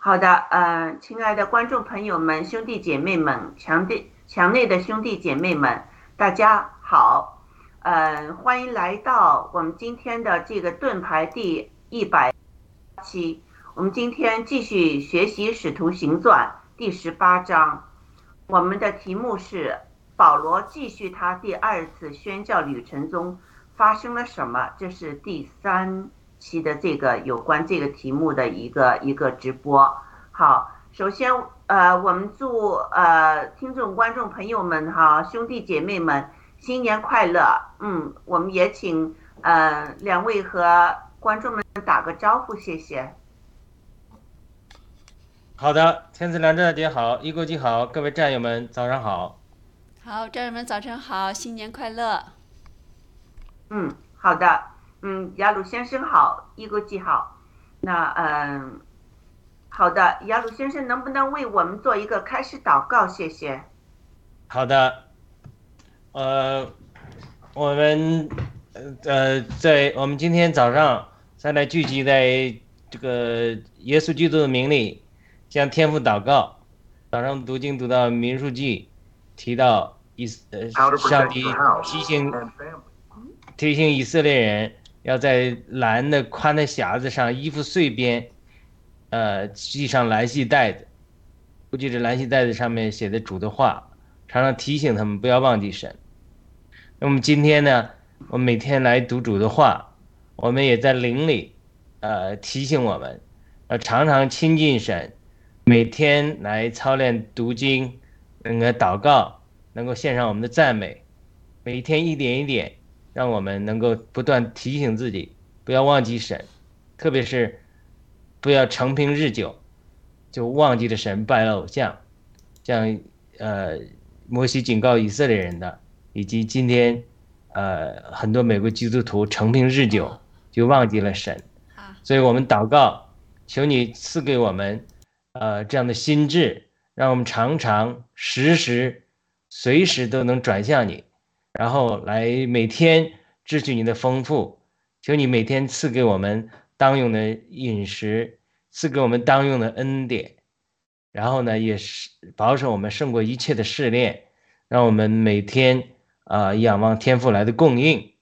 好的，呃，亲爱的观众朋友们、兄弟姐妹们、墙内墙内的兄弟姐妹们，大家好，呃，欢迎来到我们今天的这个盾牌第一百期。我们今天继续学习《使徒行传》第十八章，我们的题目是保罗继续他第二次宣教旅程中发生了什么？这是第三。期的这个有关这个题目的一个一个直播，好，首先呃，我们祝呃听众观众朋友们哈兄弟姐妹们新年快乐，嗯，我们也请呃两位和观众们打个招呼，谢谢。好的，天赐良知大姐好，一国际好，各位战友们早上好。好，战友们早晨好，新年快乐。嗯，好的。嗯，雅鲁先生好，一个记好。那嗯，好的，雅鲁先生能不能为我们做一个开始祷告？谢谢。好的，呃，我们呃在我们今天早上再来聚集在这个耶稣基督的名里，向天父祷告。早上读经读到民数记，提到以呃上帝提醒提醒以色列人。要在蓝的宽的匣子上，衣服碎边，呃，系上蓝系带子。估计这蓝系带子上面写的主的话，常常提醒他们不要忘记神。那么今天呢，我每天来读主的话，我们也在灵里，呃，提醒我们，要常常亲近神，每天来操练读经，那个祷告，能够献上我们的赞美，每天一点一点。让我们能够不断提醒自己，不要忘记神，特别是不要成平日久，就忘记了神，拜了偶像，像呃摩西警告以色列人的，以及今天呃很多美国基督徒成平日久就忘记了神，所以我们祷告，求你赐给我们呃这样的心智，让我们常常时时随时都能转向你。然后来每天支取你的丰富，求你每天赐给我们当用的饮食，赐给我们当用的恩典，然后呢，也是保守我们胜过一切的试炼，让我们每天啊仰望天父来的供应。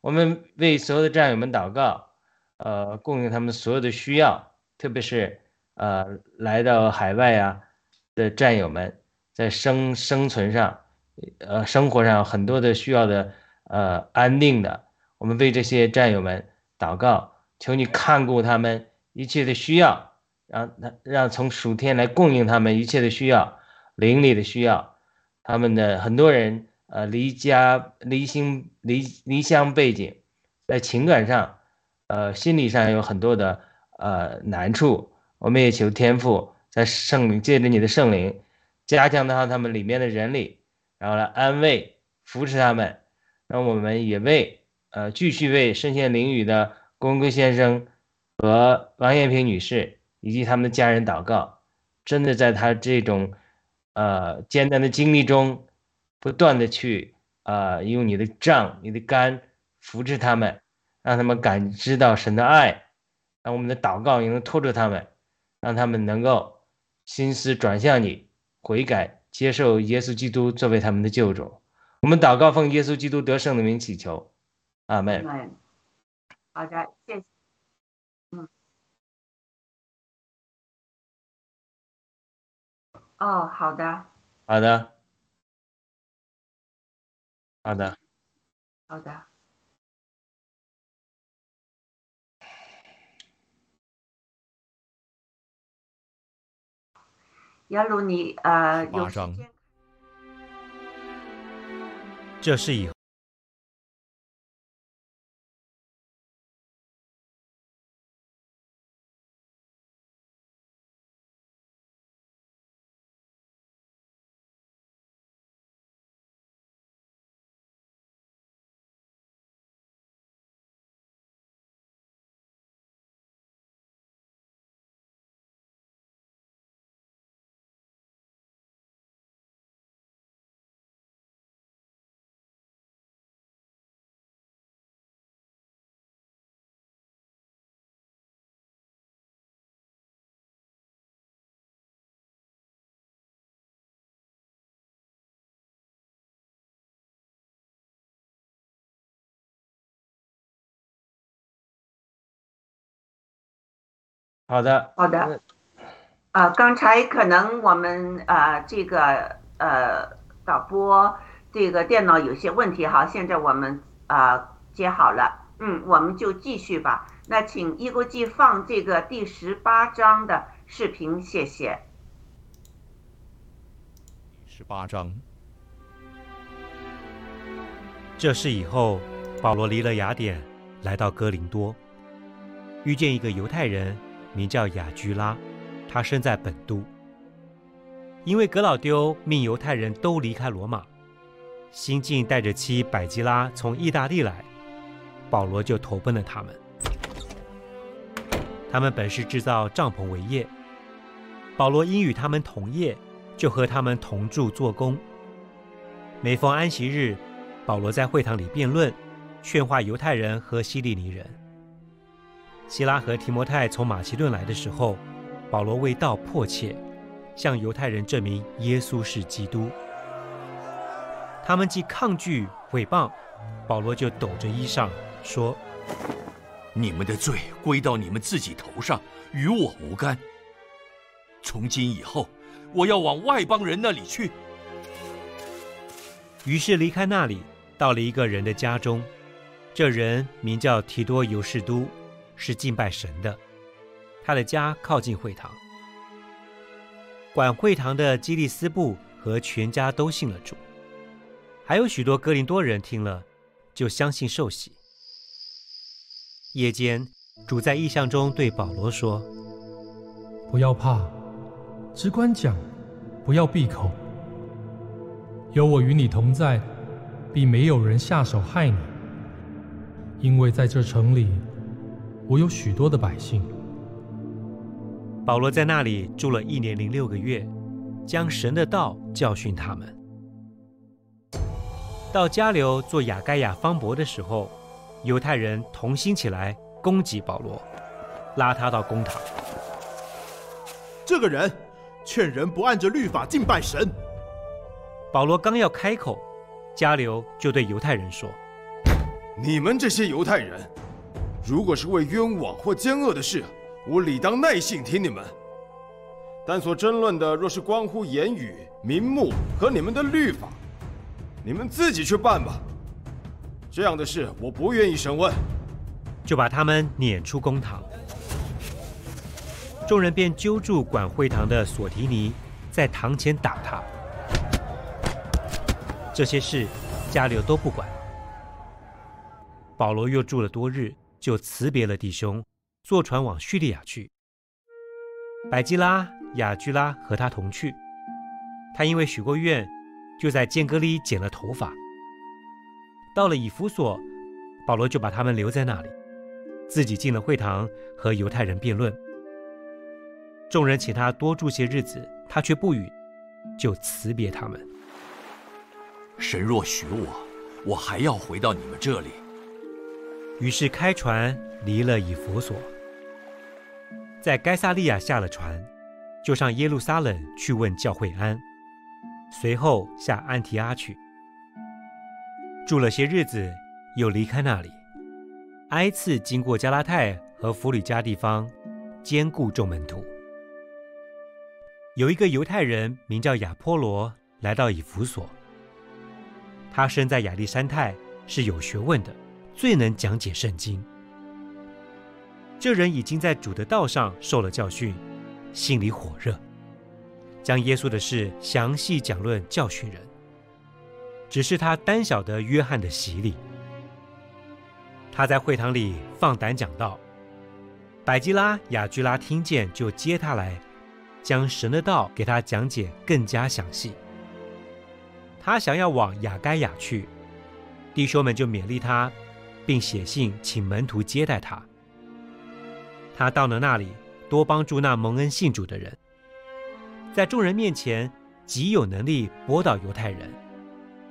我们为所有的战友们祷告，呃，供应他们所有的需要，特别是呃来到海外啊的战友们，在生生存上。呃，生活上很多的需要的，呃，安定的，我们为这些战友们祷告，求你看顾他们一切的需要，让他让从属天来供应他们一切的需要，邻里的需要，他们的很多人，呃，离家离心离离乡背景，在情感上，呃，心理上有很多的呃难处，我们也求天父在圣灵借着你的圣灵，加强到他们里面的人力。然后来安慰、扶持他们，那我们也为呃继续为身陷囹圄的公公先生和王艳萍女士以及他们的家人祷告。真的在他这种呃艰难的经历中，不断的去啊用你的杖、你的肝扶持他们，让他们感知到神的爱，让我们的祷告也能拖住他们，让他们能够心思转向你，悔改。接受耶稣基督作为他们的救主，我们祷告奉耶稣基督得胜的名祈求，阿门。好的，谢谢。嗯。哦，好的。好的。好的。好的。亚鲁，你呃有时间？这是以。好的，好的。啊，刚才可能我们啊这个呃导播这个电脑有些问题哈，现在我们啊接好了，嗯，我们就继续吧。那请一国际放这个第十八章的视频，谢谢。十八章。这事以后，保罗离了雅典，来到哥林多，遇见一个犹太人，名叫雅居拉。他生在本都，因为格老丢命犹太人都离开罗马，新晋带着妻百基拉从意大利来，保罗就投奔了他们。他们本是制造帐篷为业，保罗因与他们同业，就和他们同住做工。每逢安息日，保罗在会堂里辩论，劝化犹太人和希利尼人。希拉和提摩太从马其顿来的时候。保罗为道迫切，向犹太人证明耶稣是基督。他们既抗拒毁谤，保罗就抖着衣裳说：“你们的罪归到你们自己头上，与我无干。从今以后，我要往外邦人那里去。”于是离开那里，到了一个人的家中。这人名叫提多尤士都，是敬拜神的。他的家靠近会堂，管会堂的基利斯布和全家都信了主，还有许多哥林多人听了，就相信受洗。夜间，主在异象中对保罗说：“不要怕，只管讲，不要闭口。有我与你同在，必没有人下手害你，因为在这城里，我有许多的百姓。”保罗在那里住了一年零六个月，将神的道教训他们。到加流做雅盖亚方伯的时候，犹太人同心起来攻击保罗，拉他到公堂。这个人劝人不按着律法敬拜神。保罗刚要开口，加流就对犹太人说：“你们这些犹太人，如果是为冤枉或奸恶的事。”我理当耐性听你们，但所争论的若是关乎言语、名目和你们的律法，你们自己去办吧。这样的事我不愿意审问，就把他们撵出公堂。众人便揪住管会堂的索提尼，在堂前打他。这些事加流都不管。保罗又住了多日，就辞别了弟兄。坐船往叙利亚去，百基拉、雅居拉和他同去。他因为许过愿，就在间隔里剪了头发。到了以弗所，保罗就把他们留在那里，自己进了会堂和犹太人辩论。众人请他多住些日子，他却不允，就辞别他们。神若许我，我还要回到你们这里。于是开船离了以弗所。在该萨利亚下了船，就上耶路撒冷去问教会安，随后下安提阿去，住了些日子，又离开那里，挨次经过加拉太和弗里加地方，兼顾众门徒。有一个犹太人名叫亚波罗，来到以弗所，他生在亚历山泰，是有学问的，最能讲解圣经。这人已经在主的道上受了教训，心里火热，将耶稣的事详细讲论教训人。只是他单晓得约翰的洗礼。他在会堂里放胆讲道，百基拉、雅居拉听见就接他来，将神的道给他讲解更加详细。他想要往雅该亚去，弟兄们就勉励他，并写信请门徒接待他。他到了那里，多帮助那蒙恩信主的人，在众人面前极有能力驳倒犹太人，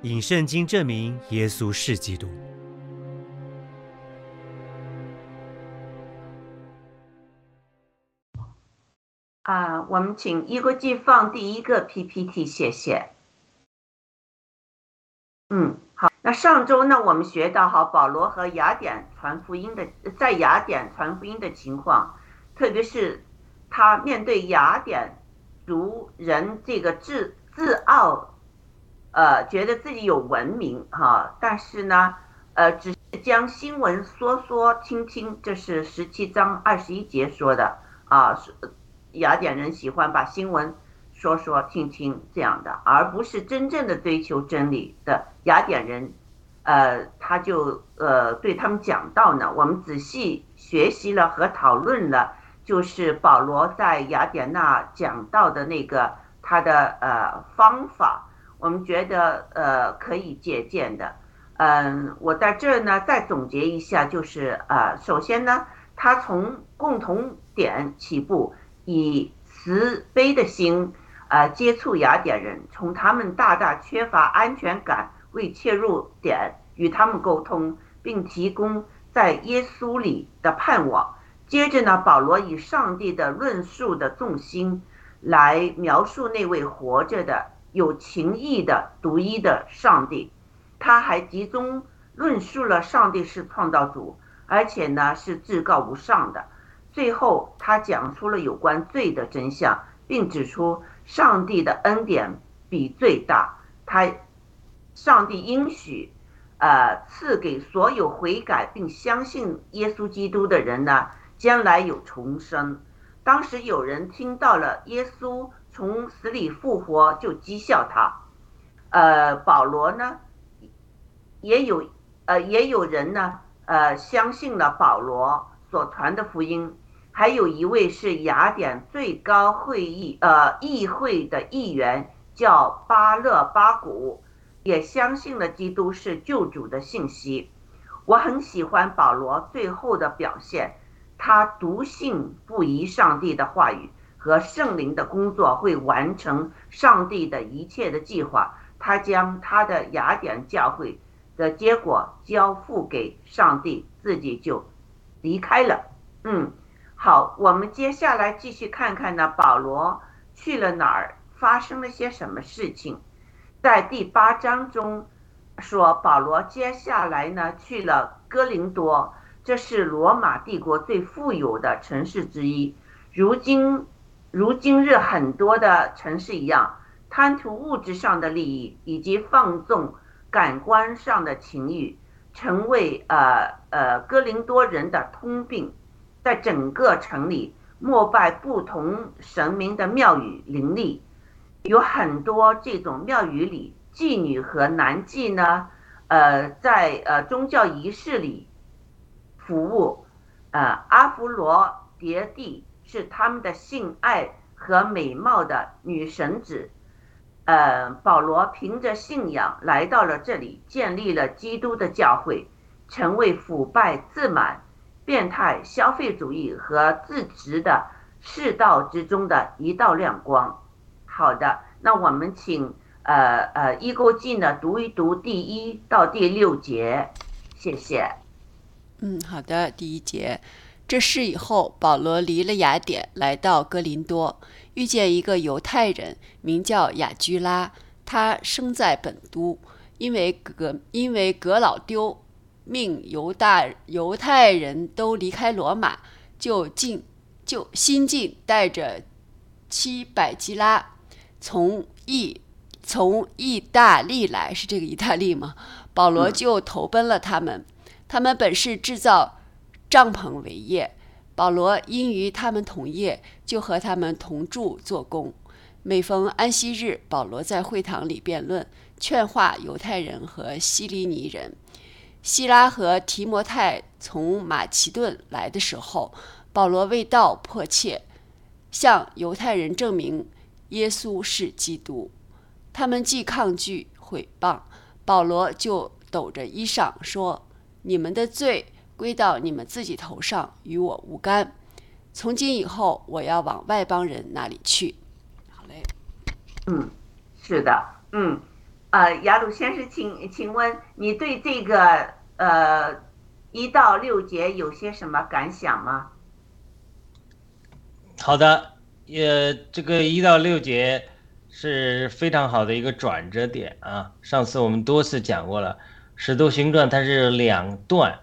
引圣经证明耶稣是基督。啊，我们请一国际放第一个 PPT，谢谢。嗯，那上周呢，我们学到哈保罗和雅典传福音的，在雅典传福音的情况。特别是他面对雅典族人这个自自傲，呃，觉得自己有文明哈，但是呢，呃，只将新闻说说听听，这是十七章二十一节说的啊，雅典人喜欢把新闻说说听听这样的，而不是真正的追求真理的雅典人。呃，他就呃对他们讲到呢，我们仔细学习了和讨论了，就是保罗在雅典娜讲到的那个他的呃方法，我们觉得呃可以借鉴的。嗯，我在这儿呢再总结一下，就是呃，首先呢，他从共同点起步，以慈悲的心呃接触雅典人，从他们大大缺乏安全感。为切入点与他们沟通，并提供在耶稣里的盼望。接着呢，保罗以上帝的论述的重心来描述那位活着的、有情义的、独一的上帝。他还集中论述了上帝是创造主，而且呢是至高无上的。最后，他讲出了有关罪的真相，并指出上帝的恩典比最大。他。上帝应许，呃，赐给所有悔改并相信耶稣基督的人呢，将来有重生。当时有人听到了耶稣从死里复活，就讥笑他。呃，保罗呢，也有，呃，也有人呢，呃，相信了保罗所传的福音。还有一位是雅典最高会议，呃，议会的议员，叫巴勒巴古。也相信了基督是救主的信息。我很喜欢保罗最后的表现，他笃信不疑上帝的话语和圣灵的工作会完成上帝的一切的计划。他将他的雅典教会的结果交付给上帝，自己就离开了。嗯，好，我们接下来继续看看呢，保罗去了哪儿，发生了些什么事情。在第八章中说，保罗接下来呢去了哥林多，这是罗马帝国最富有的城市之一。如今，如今日很多的城市一样，贪图物质上的利益以及放纵感官上的情欲，成为呃呃哥林多人的通病。在整个城里，膜拜不同神明的庙宇林立。有很多这种庙宇里，妓女和男妓呢，呃，在呃宗教仪式里服务，呃，阿芙罗迭蒂是他们的性爱和美貌的女神子，呃，保罗凭着信仰来到了这里，建立了基督的教会，成为腐败自满、变态消费主义和自执的世道之中的一道亮光。好的，那我们请呃呃一钩记呢读一读第一到第六节，谢谢。嗯，好的，第一节，这事以后，保罗离了雅典，来到哥林多，遇见一个犹太人，名叫雅居拉，他生在本都，因为格因为格老丢命犹大犹太人都离开罗马，就进就新进带着七百基拉。从意从意大利来是这个意大利吗？保罗就投奔了他们。他们本是制造帐篷为业，保罗因与他们同业，就和他们同住做工。每逢安息日，保罗在会堂里辩论，劝化犹太人和希利尼人。希拉和提摩太从马其顿来的时候，保罗为道迫切，向犹太人证明。耶稣是基督，他们既抗拒毁谤，保罗就抖着衣裳说：“你们的罪归到你们自己头上，与我无干。从今以后，我要往外邦人那里去。”好嘞，嗯，是的，嗯，呃，雅鲁先生，请请问你对这个呃一到六节有些什么感想吗？好的。也这个一到六节是非常好的一个转折点啊！上次我们多次讲过了，《使徒行传》它是两段，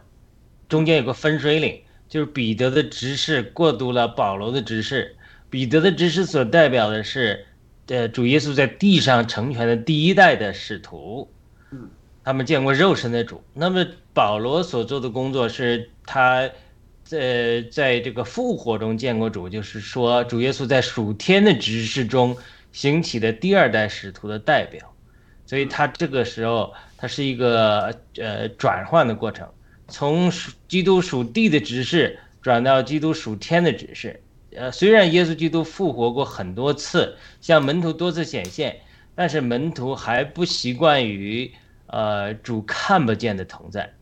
中间有个分水岭，就是彼得的执事过渡了保罗的执事。彼得的执事所代表的是，呃，主耶稣在地上成全的第一代的使徒，嗯，他们见过肉身的主。那么保罗所做的工作是他，在在这个复活中见过主，就是说主耶稣在属天的执事中兴起的第二代使徒的代表，所以他这个时候他是一个呃转换的过程。从属基督属地的指示转到基督属天的指示，呃，虽然耶稣基督复活过很多次，向门徒多次显现，但是门徒还不习惯于呃主看不见的同在，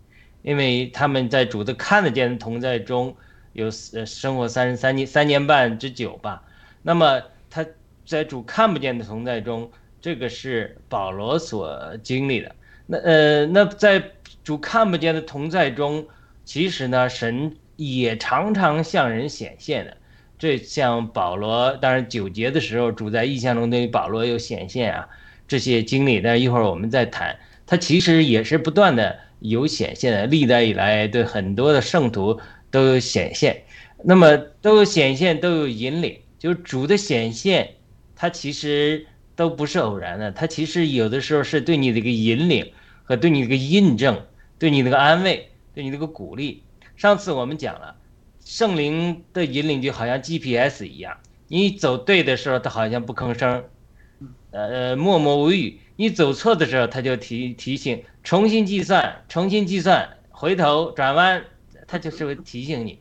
因为他们在主的看得见的同在中有呃生活三十三年三年半之久吧。那么他在主看不见的同在中，这个是保罗所经历的。那呃，那在主看不见的同在中，其实呢，神也常常向人显现的。这像保罗，当然九节的时候，主在异象中对于保罗有显现啊，这些经历，但一会儿我们再谈。他其实也是不断的有显现的，历代以来对很多的圣徒都有显现。那么都有显现，都有引领，就是主的显现，它其实都不是偶然的，它其实有的时候是对你的一个引领和对你的一个印证。对你那个安慰，对你那个鼓励。上次我们讲了，圣灵的引领就好像 GPS 一样，你走对的时候，它好像不吭声，呃，默默无语；你走错的时候，他就提提醒，重新计算，重新计算，回头转弯，他就是会提醒你。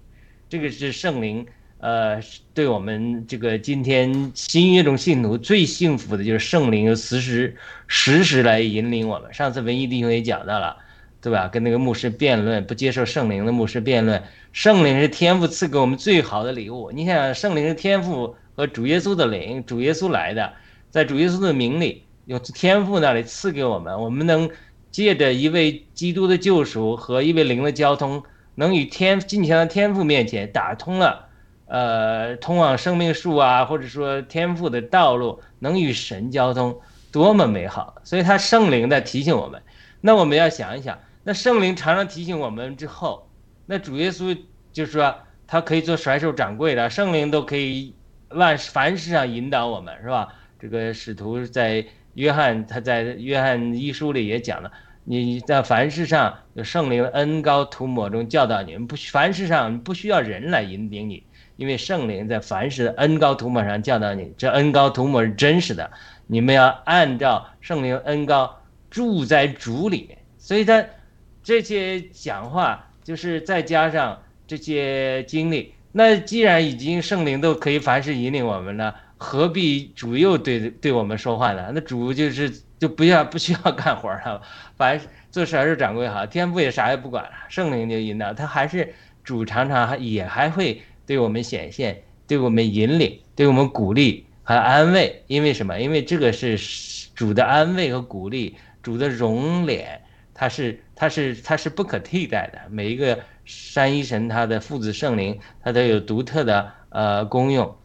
这个是圣灵，呃，对我们这个今天新约中信徒最幸福的就是圣灵实时实时来引领我们。上次文艺弟兄也讲到了。对吧？跟那个牧师辩论，不接受圣灵的牧师辩论。圣灵是天赋赐给我们最好的礼物。你想，圣灵是天赋和主耶稣的灵，主耶稣来的，在主耶稣的名里，有天赋那里赐给我们，我们能借着一位基督的救赎和一位灵的交通，能与天进前的天赋面前打通了，呃，通往生命树啊，或者说天赋的道路，能与神交通，多么美好！所以他圣灵在提醒我们。那我们要想一想。那圣灵常常提醒我们之后，那主耶稣就是说，他可以做甩手掌柜的，圣灵都可以万凡事上引导我们，是吧？这个使徒在约翰他在约翰一书里也讲了，你在凡事上有圣灵恩高涂抹中教导你们，不凡事上不需要人来引领你，因为圣灵在凡事的恩高涂抹上教导你，这恩高涂抹是真实的，你们要按照圣灵恩高住在主里面，所以他。这些讲话就是再加上这些经历，那既然已经圣灵都可以凡事引领我们了，何必主又对对我们说话呢？那主就是就不要不需要干活了，反正做事还是掌柜好，天父也啥也不管了，圣灵就引导他，还是主常常也还会对我们显现，对我们引领，对我们鼓励和安慰。因为什么？因为这个是主的安慰和鼓励，主的容脸。它是它是它是不可替代的，每一个山一神他的父子圣灵，它都有独特的呃功用，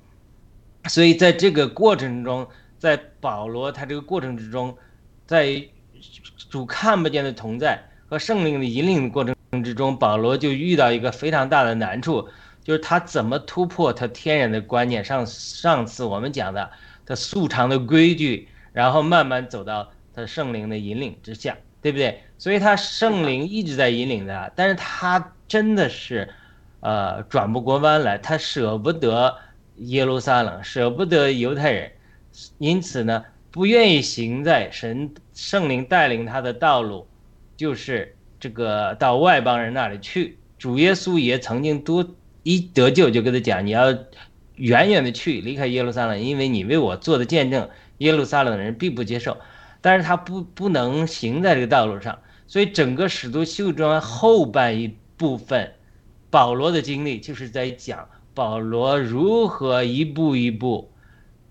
所以在这个过程中，在保罗他这个过程之中，在主看不见的同在和圣灵的引领的过程之中，保罗就遇到一个非常大的难处，就是他怎么突破他天然的观念。上上次我们讲的他素常的规矩，然后慢慢走到他圣灵的引领之下。对不对？所以他圣灵一直在引领他，但是他真的是，呃，转不过弯来，他舍不得耶路撒冷，舍不得犹太人，因此呢，不愿意行在神圣灵带领他的道路，就是这个到外邦人那里去。主耶稣也曾经多一得救就跟他讲，你要远远的去离开耶路撒冷，因为你为我做的见证，耶路撒冷人并不接受。但是他不不能行在这个道路上，所以整个使徒行传后半一部分，保罗的经历就是在讲保罗如何一步一步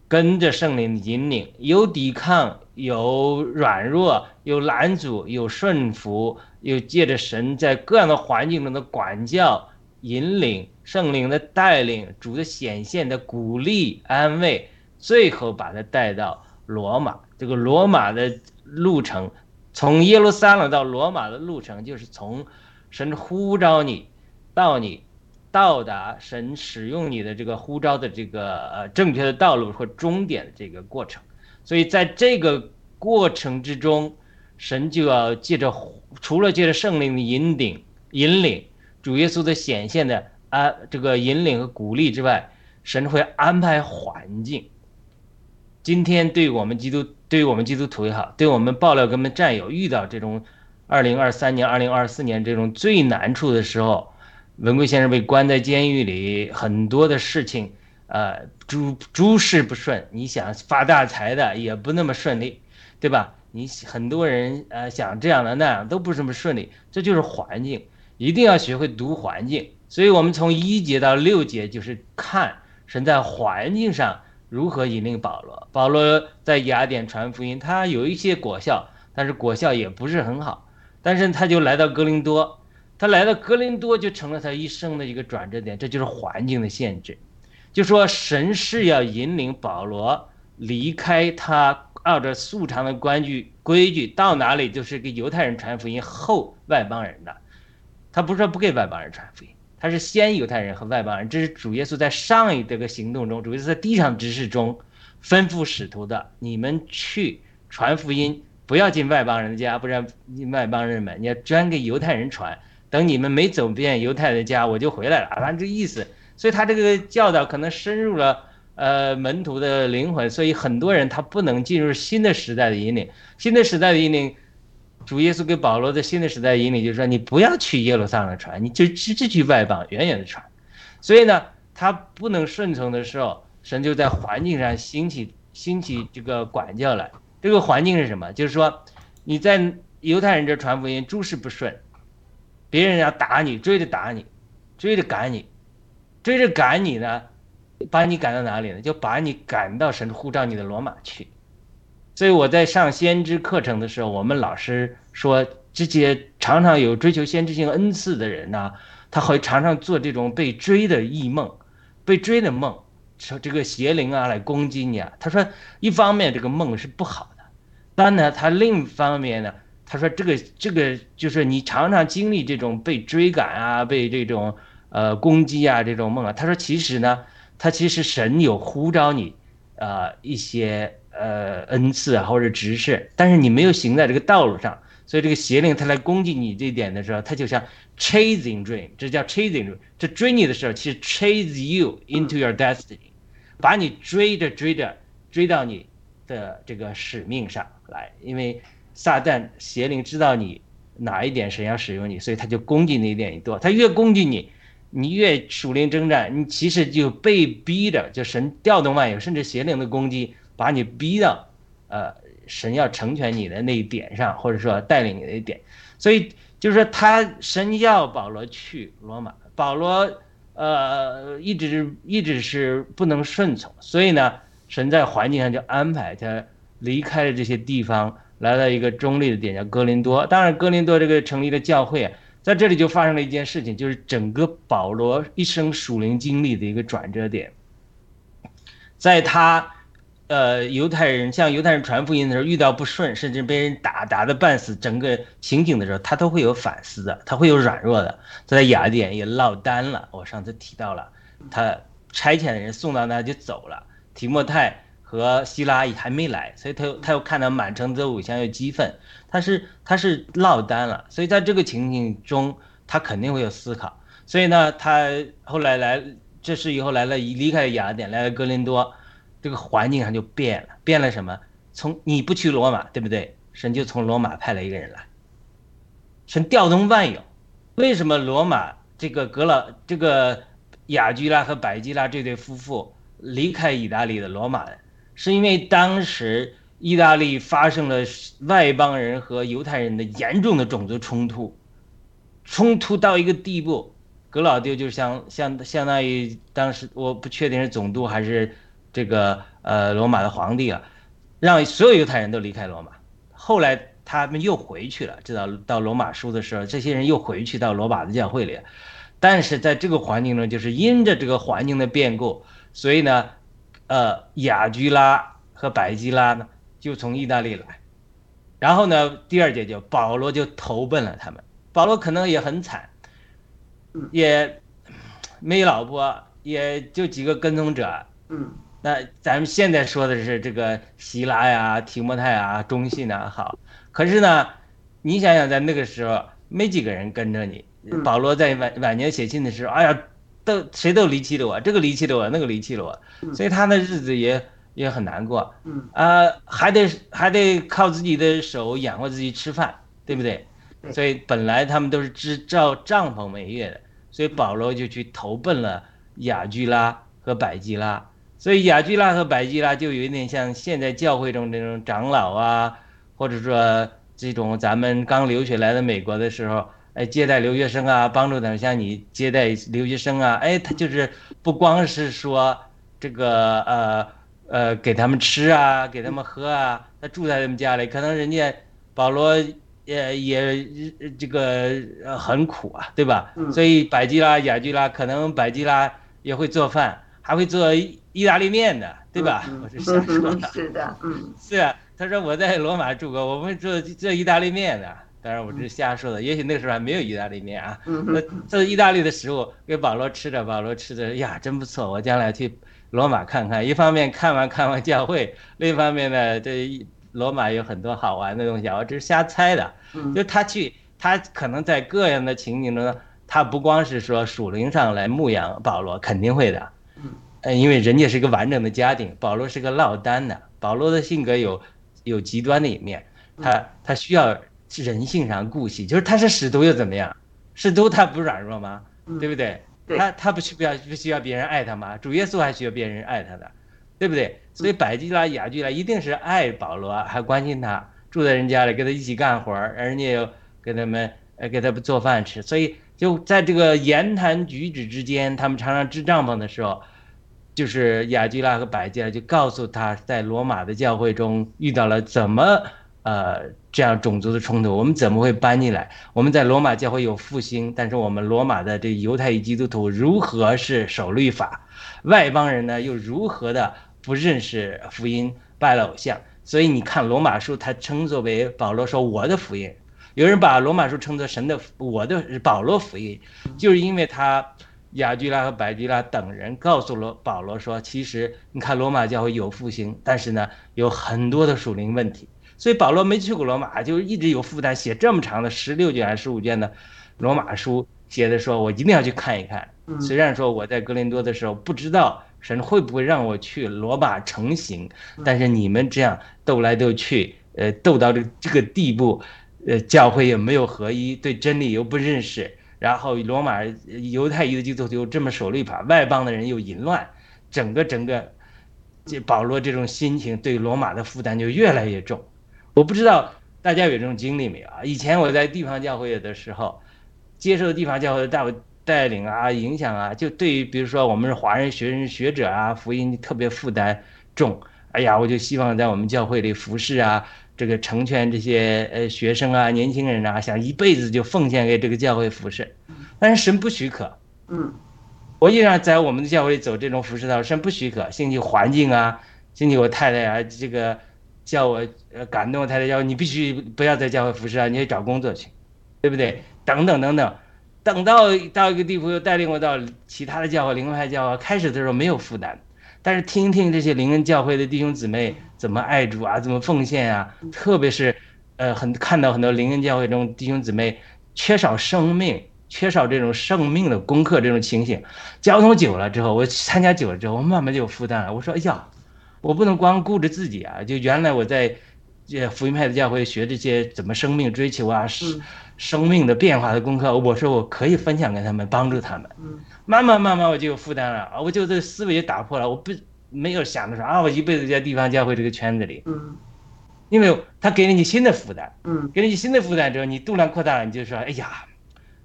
跟着圣灵的引领，有抵抗，有软弱，有拦阻，有顺服，又借着神在各样的环境中的管教、引领，圣灵的带领，主的显现的鼓励、安慰，最后把他带到罗马。这个罗马的路程，从耶路撒冷到罗马的路程，就是从神呼召你，到你到达神使用你的这个呼召的这个呃正确的道路或终点的这个过程。所以在这个过程之中，神就要借着除了借着圣灵的引领、引领主耶稣的显现的啊这个引领和鼓励之外，神会安排环境。今天对我们基督，对于我们基督徒也好，对我们爆料跟们战友遇到这种二零二三年、二零二四年这种最难处的时候，文贵先生被关在监狱里，很多的事情，呃，诸诸事不顺，你想发大财的也不那么顺利，对吧？你很多人呃想这样的那样都不是那么顺利，这就是环境，一定要学会读环境。所以我们从一节到六节就是看神在环境上。如何引领保罗？保罗在雅典传福音，他有一些果效，但是果效也不是很好。但是他就来到哥林多，他来到格林多就成了他一生的一个转折点。这就是环境的限制。就说神是要引领保罗离开他按照素常的规矩规矩，到哪里就是给犹太人传福音后外邦人的。他不是说不给外邦人传福音。他是先犹太人和外邦人，这是主耶稣在上一这个行动中，主耶稣在地上指示中吩咐使徒的：你们去传福音，不要进外邦人的家，不然外邦人们，你要专给犹太人传。等你们没走遍犹太的家，我就回来了。反正这意思，所以他这个教导可能深入了呃门徒的灵魂，所以很多人他不能进入新的时代的引领，新的时代的引领。主耶稣给保罗的新的时代引领，就是说你不要去耶路撒冷传，你就直接去外邦，远远的传。所以呢，他不能顺从的时候，神就在环境上兴起兴起这个管教来。这个环境是什么？就是说你在犹太人这传福音，诸事不顺，别人要打你，追着打你，追着赶你，追着赶你呢，把你赶到哪里呢？就把你赶到神呼召你的罗马去。所以我在上先知课程的时候，我们老师说，这些常常有追求先知性恩赐的人呢，他会常常做这种被追的异梦，被追的梦，说这个邪灵啊来攻击你啊。他说，一方面这个梦是不好的，但呢，他另一方面呢，他说这个这个就是你常常经历这种被追赶啊，被这种呃攻击啊这种梦啊。他说其实呢，他其实神有呼召你，呃一些。呃，恩赐啊，或者执事，但是你没有行在这个道路上，所以这个邪灵他来攻击你这一点的时候，他就像 chasing dream，这叫 chasing，dream，这追你的时候，其实 chase you into your destiny，把你追着追着追到你的这个使命上来，因为撒旦邪灵知道你哪一点神要使用你，所以他就攻击那一点你多，他越攻击你，你越属灵征战，你其实就被逼着，就神调动万有，甚至邪灵的攻击。把你逼到，呃，神要成全你的那一点上，或者说带领你的一点，所以就是说他神要保罗去罗马，保罗呃一直一直是不能顺从，所以呢，神在环境上就安排他离开了这些地方，来到一个中立的点叫哥林多。当然，哥林多这个成立的教会啊，在这里就发生了一件事情，就是整个保罗一生属灵经历的一个转折点，在他。呃，犹太人向犹太人传福音的时候遇到不顺，甚至被人打打的半死，整个情景的时候，他都会有反思的，他会有软弱的。在雅典也落单了，我上次提到了，他差遣的人送到那就走了，提莫泰和希拉也还没来，所以他又他又看到满城的偶像又激愤，他是他是落单了，所以在这个情景中，他肯定会有思考。所以呢，他后来来，这是以后来了，离开雅典，来了哥林多。这个环境上就变了，变了什么？从你不去罗马，对不对？神就从罗马派了一个人来，神调动万有。为什么罗马这个格老这个雅居拉和百基拉这对夫妇离开意大利的罗马？是因为当时意大利发生了外邦人和犹太人的严重的种族冲突，冲突到一个地步，格老丢就相相相当于当时我不确定是总督还是。这个呃，罗马的皇帝啊，让所有犹太人都离开罗马。后来他们又回去了，知道到罗马书的时候，这些人又回去到罗马的教会里。但是在这个环境中，就是因着这个环境的变故，所以呢，呃，雅居拉和百基拉呢就从意大利来。然后呢，第二节就保罗就投奔了他们。保罗可能也很惨，也。没老婆，也就几个跟踪者。嗯那咱们现在说的是这个希拉呀、提摩太啊、中信啊，好。可是呢，你想想，在那个时候没几个人跟着你。嗯保罗在晚晚年写信的时候，哎呀，都谁都离弃了我，这个离弃了我，那个离弃了我，嗯所以他的日子也也很难过。嗯啊，还得还得靠自己的手养活自己吃饭，对不对？对所以本来他们都是支照帐篷每月的，所以保罗就去投奔了雅居拉和百基拉。所以雅居拉和百基拉就有一点像现在教会中这种长老啊，或者说这种咱们刚留学来的美国的时候，哎，接待留学生啊，帮助他们，像你接待留学生啊，哎，他就是不光是说这个呃呃给他们吃啊，给他们喝啊，他住在他们家里，可能人家保罗也也这个呃很苦啊，对吧？嗯所以百基拉、雅居拉可能百基拉也会做饭，还会做意意大利面的，对吧？嗯我是瞎说嗯的。是的，嗯 是啊，他说我在罗马住过，我们做做意大利面的。当然我这是瞎说的，也许那个时候还没有意大利面啊。那嗯哼这意大利的食物给保罗吃着，保罗吃着呀真不错，我将来去罗马看看。一方面看完看完教会，另一方面呢，这罗马有很多好玩的东西啊，我这是瞎猜的。嗯就他去，他可能在各样的情景中，他不光是说属灵上来牧养保罗，肯定会的。嗯，呃，因为人家是个完整的家庭，保罗是个落单的，保罗的性格有有极端的一面，他他需要人性上顾惜，就是他是使徒又怎么样？使徒他不软弱吗？嗯对不对？对他他不需要不需要别人爱他吗？主耶稣还需要别人爱他的，对不对？所以百基拉、雅居拉一定是爱保罗，还关心他，住在人家里跟他一起干活儿，人家又给他们呃给他们做饭吃，所以就在这个言谈举止之间，他们常常支帐篷的时候，就是雅居拉和百基拉就告诉他在罗马的教会中遇到了怎么呃这样种族的冲突，我们怎么会搬进来？我们在罗马教会有复兴，但是我们罗马的这犹太裔基督徒如何是守律法，外邦人呢又如何的不认识福音，拜了偶像？所以你看罗马书，它称作为保罗说我的福音，有人把罗马书称作神的我的保罗福音，就是因为他雅居拉和百基拉等人告诉了保罗说，其实你看罗马教会有复兴，但是呢有很多的属灵问题。所以保罗没去过罗马，就一直有负担，写这么长的十六卷还是十五卷的罗马书，写的说我一定要去看一看。嗯虽然说我在格林多的时候不知道神会不会让我去罗马成行，但是你们这样斗来斗去，呃，斗到这这个地步，呃，教会也没有合一，对真理又不认识，然后罗马犹太裔的基督徒又这么守律法，外邦的人又淫乱，整个整个，这保罗这种心情对罗马的负担就越来越重。我不知道大家有这种经历没有啊？以前我在地方教会的时候，接受地方教会的带带领啊、影响啊，就对于比如说我们是华人学生学者啊，福音特别负担重。哎呀，我就希望在我们教会里服侍啊，这个成全这些呃学生啊、年轻人啊，想一辈子就奉献给这个教会服侍，但是神不许可。嗯我依然在我们的教会里走这种服侍道，神不许可。兴起环境啊，兴起我太太啊，这个叫我呃感动我太太，叫你必须不要在教会服侍啊，你去找工作去，对不对？等等等等，等到到一个地步，又带领我到其他的教会、灵恩派教会。开始的时候没有负担，但是听听这些灵恩教会的弟兄姊妹怎么爱主啊，怎么奉献啊，特别是呃很看到很多灵恩教会中弟兄姊妹缺少生命。缺少这种生命的功课，这种情形，交通久了之后，我参加久了之后，我慢慢就有负担了。我说，哎呀，我不能光顾着自己啊！就原来我在这福音派的教会学这些怎么生命追求啊，生生命的变化的功课，我说我可以分享给他们，帮助他们。嗯慢慢慢慢我就有负担了啊，我就这思维就打破了，我不没有想着说啊，我一辈子在地方教会这个圈子里，嗯因为他给了你新的负担。嗯给了你新的负担之后，你度量扩大了，你就说，哎呀，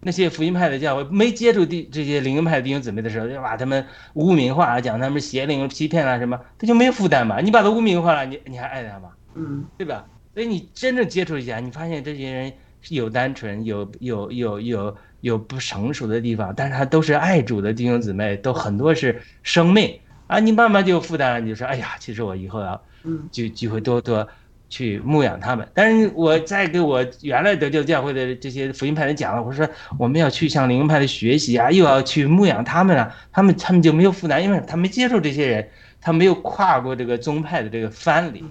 那些福音派的教会没接触地这些灵恩派的弟兄姊妹的时候，就把他们污名化，讲他们邪灵、欺骗啊什么，他就没有负担嘛。你把他污名化了，你你还爱他吗？嗯对吧？所以你真正接触一下，你发现这些人是有单纯，有有有有有不成熟的地方，但是他都是爱主的弟兄姊妹，都很多是生命啊。你慢慢就有负担了，你就说，哎呀，其实我以后要嗯就就会多多去牧养他们。但是我在给我原来得救教会的这些福音派人讲了，我说我们要去向灵派的学习啊，又要去牧养他们啊，他们他们就没有负担，因为他没接受这些人，他没有跨过这个宗派的这个藩篱，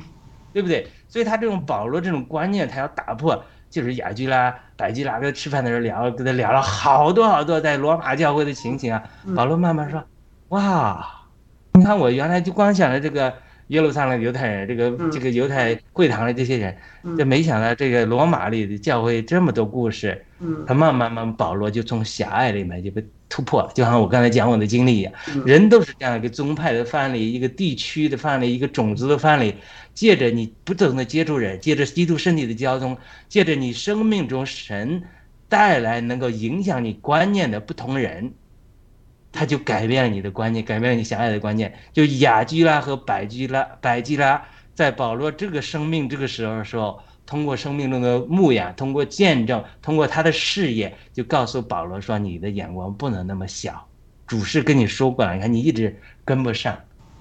对不对？所以他这种保罗这种观念，他要打破。就是雅居拉、百基拉跟他吃饭的时候聊，跟他聊了好多好多在罗马教会的情形啊。保罗慢慢说：“哇，你看我原来就光想着这个耶路撒冷犹太人，这个这个犹太会堂的这些人，就没想到这个罗马里的教会这么多故事。”他慢慢慢，保罗就从狭隘里面就被突破了。就像我刚才讲我的经历一样，人都是这样一个宗派的范例，一个地区的范例，一个种族的范例。借着你不同的接触人，借着基督身体的交通，借着你生命中神带来能够影响你观念的不同人，他就改变了你的观念，改变了你狭隘的观念。就雅居拉和百居拉、百基拉在保罗这个生命这个时候的时候，通过生命中的牧养，通过见证，通过他的事业，就告诉保罗说：“你的眼光不能那么小。”主是跟你说过了，你看你一直跟不上，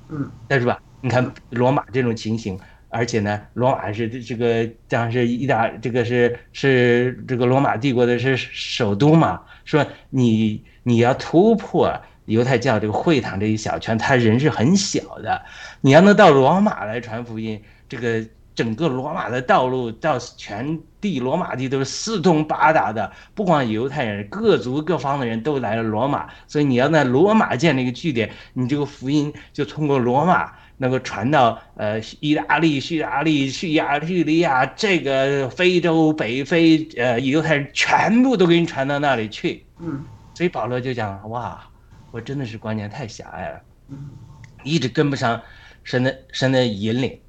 嗯，是吧？你看罗马这种情形，而且呢，罗马是这个当然是意大，这个是是这个罗马帝国的是首都嘛，说你你要突破犹太教这个会堂这一小圈，他人是很小的，你要能到罗马来传福音，这个整个罗马的道路到全地罗马地都是四通八达的，不光犹太人，各族各方的人都来了罗马，所以你要在罗马建立一个据点，你这个福音就通过罗马。能够传到呃意大利、叙利亚、叙亚、叙利亚这个非洲、北非，呃犹太人全部都给你传到那里去。嗯，所以保罗就讲哇，我真的是观念太狭隘了，一直跟不上神的神的引领。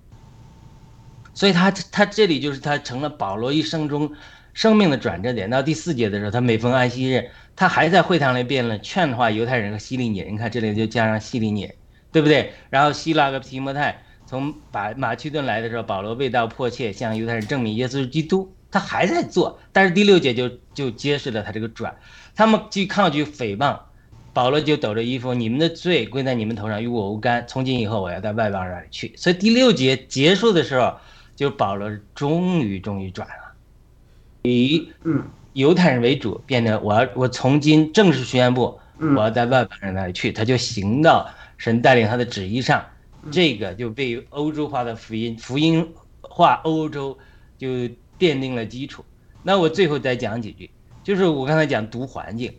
所以他他这里就是他成了保罗一生中生命的转折点。到第四节的时候，他每逢安息日，他还在会堂里辩论劝化犹太人和希利尼人。你看这里就加上希利尼人。对不对？然后希腊和提摩太从把马其顿来的时候，保罗未到迫切向犹太人证明耶稣是基督，他还在做。但是第六节就就揭示了他这个转，他们既抗拒诽谤，保罗就抖着衣服，你们的罪归在你们头上，与我无干。从今以后我要在外邦那里去。所以第六节结束的时候，就保罗终于终于转了，以犹太人为主，变得我要我从今正式宣布，我要在外邦人那里去，他就行到。神带领他的旨意上，这个就被欧洲化的福音福音化欧洲就奠定了基础。那我最后再讲几句，就是我刚才讲读环境。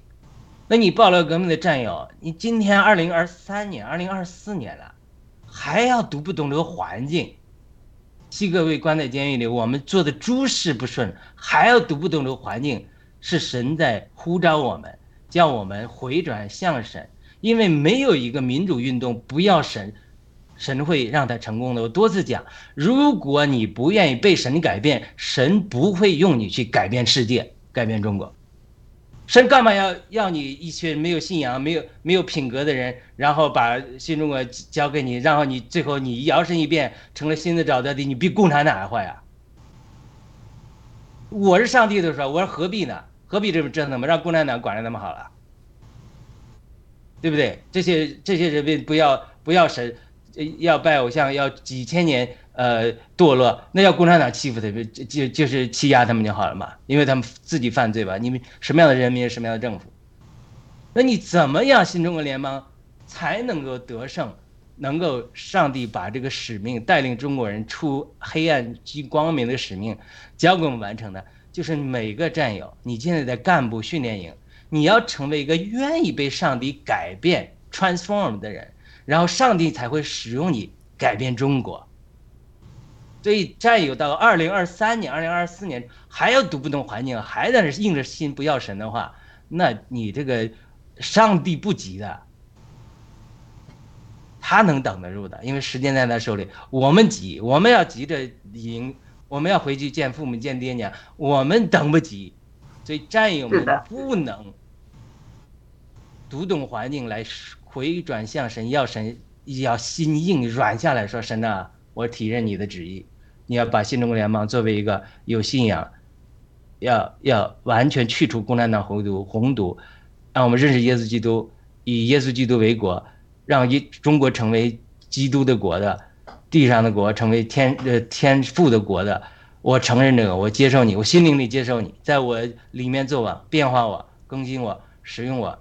那你暴乱革命的战友，你今天二零二三年、二零二四年了，还要读不懂这个环境？七个被关在监狱里，我们做的诸事不顺，还要读不懂这个环境？是神在呼召我们，叫我们回转向神。因为没有一个民主运动不要神，神会让他成功的。我多次讲，如果你不愿意被神改变，神不会用你去改变世界、改变中国。神干嘛要要你一群没有信仰、没有没有品格的人，然后把新中国交给你，然后你最后你摇身一变成了新的沼泽地，你比共产党还坏啊！我是上帝的时候，我说何必呢？何必这么折腾嘛？让共产党管着那么好了？对不对？这些这些人民不要不要神，要拜偶像，要几千年呃堕落，那要共产党欺负他们，就就是欺压他们就好了嘛，因为他们自己犯罪吧？你们什么样的人民，什么样的政府？那你怎么样新中国联邦才能够得胜？能够上帝把这个使命带领中国人出黑暗及光明的使命交给我们完成的？就是每个战友，你现在在干部训练营。你要成为一个愿意被上帝改变 transform 的人，然后上帝才会使用你改变中国。所以战友到二零二三年、二零二四年还要读不懂环境，还在那硬着心不要神的话，那你这个上帝不急的，他能等得住的，因为时间在他手里。我们急，我们要急着赢，我们要回去见父母、见爹娘，我们等不及。所以战友们不能。读懂环境来回转向神，要神要心硬软下来说神呐，我体认你的旨意，你要把新中国联邦作为一个有信仰，要要完全去除共产党红毒红毒，让我们认识耶稣基督，以耶稣基督为国，让一中国成为基督的国的地上的国成为天呃天父的国的，我承认这个，我接受你，我心灵里接受你，在我里面做我，变化我，更新我，使用我，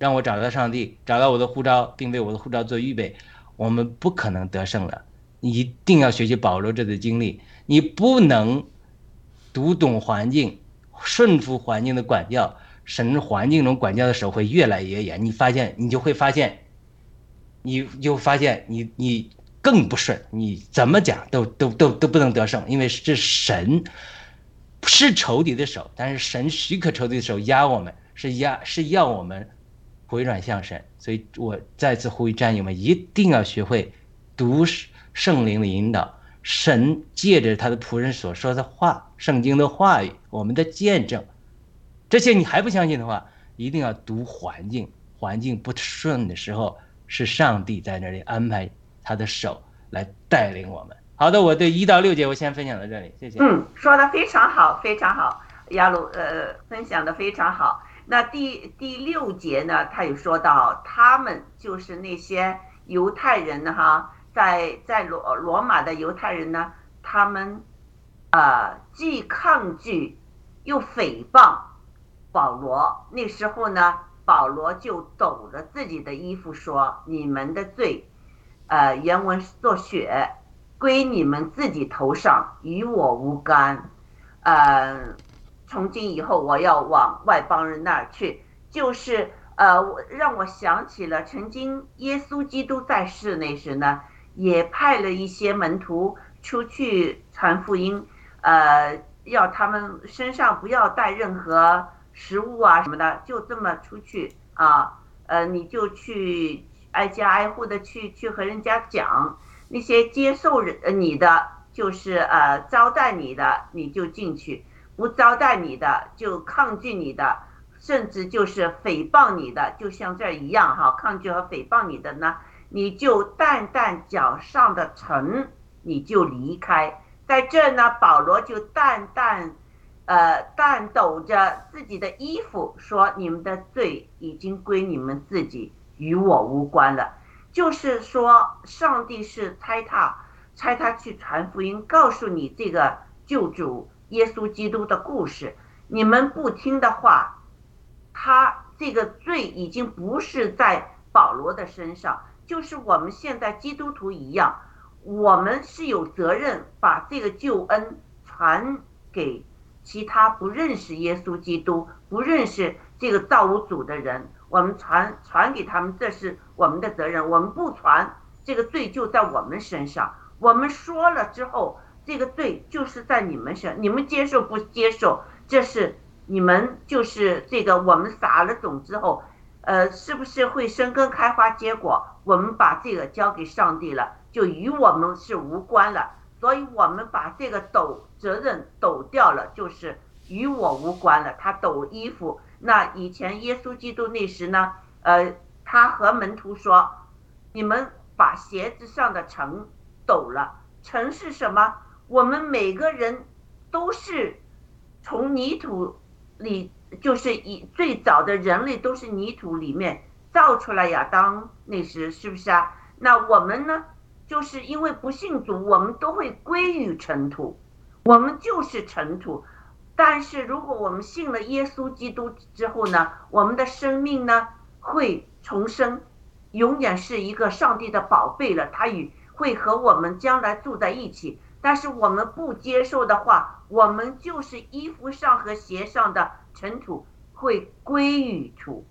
让我找到上帝，找到我的护照，并为我的护照做预备。我们不可能得胜了，你一定要学习保罗这次经历，你不能读懂环境，顺服环境的管教，神环境中管教的手会越来越严，你发现你就会发现，你就发现你你。更不顺，你怎么讲都都都都不能得胜，因为是神是仇敌的手，但是神许可仇敌的手压我们，是压是要我们回转向神。所以我再次呼吁战友们，一定要学会读圣灵的引导，神借着他的仆人所说的话，圣经的话语，我们的见证，这些你还不相信的话，一定要读环境，环境不顺的时候，是上帝在那里安排。他的手来带领我们。好的，我对一到六节我先分享到这里，谢谢。嗯，说的非常好，非常好，亚鲁呃分享的非常好。那第第六节呢，他有说到他们就是那些犹太人呢，哈，在在罗罗马的犹太人呢，他们啊既抗拒又诽谤保罗。那时候呢，保罗就抖着自己的衣服说：“你们的罪。”呃，原文是作血归你们自己头上，与我无干。呃，从今以后我要往外邦人那儿去，就是呃，让我想起了曾经耶稣基督在世那时呢，也派了一些门徒出去传福音，呃，要他们身上不要带任何食物啊什么的，就这么出去啊，呃，你就去。挨家挨户的去去和人家讲，那些接受人你的就是呃招待你的你就进去，不招待你的就抗拒你的，甚至就是诽谤你的，就像这一样哈，抗拒和诽谤你的呢，你就淡淡脚上的尘你就离开，在这呢，保罗就淡淡呃淡抖着自己的衣服说：“你们的罪已经归你们自己。”与我无关了，就是说，上帝是差他，差他去传福音，告诉你这个救主耶稣基督的故事。你们不听的话，他这个罪已经不是在保罗的身上，就是我们现在基督徒一样，我们是有责任把这个救恩传给其他不认识耶稣基督、不认识这个造物主的人。我们传传给他们，这是我们的责任。我们不传，这个罪就在我们身上。我们说了之后，这个罪就是在你们身。你们接受不接受？这是你们就是这个。我们撒了种之后，呃，是不是会生根开花结果？我们把这个交给上帝了，就与我们是无关了。所以我们把这个抖责任抖掉了，就是与我无关了。他抖衣服。那以前耶稣基督那时呢？呃，他和门徒说：“你们把鞋子上的尘抖了。尘是什么？我们每个人都是从泥土里，就是以最早的人类都是泥土里面造出来亚当那时，是不是啊？那我们呢？就是因为不信主，我们都会归于尘土，我们就是尘土。”但是，如果我们信了耶稣基督之后呢，我们的生命呢会重生，永远是一个上帝的宝贝了。他与会和我们将来住在一起。但是我们不接受的话，我们就是衣服上和鞋上的尘土，会归于土。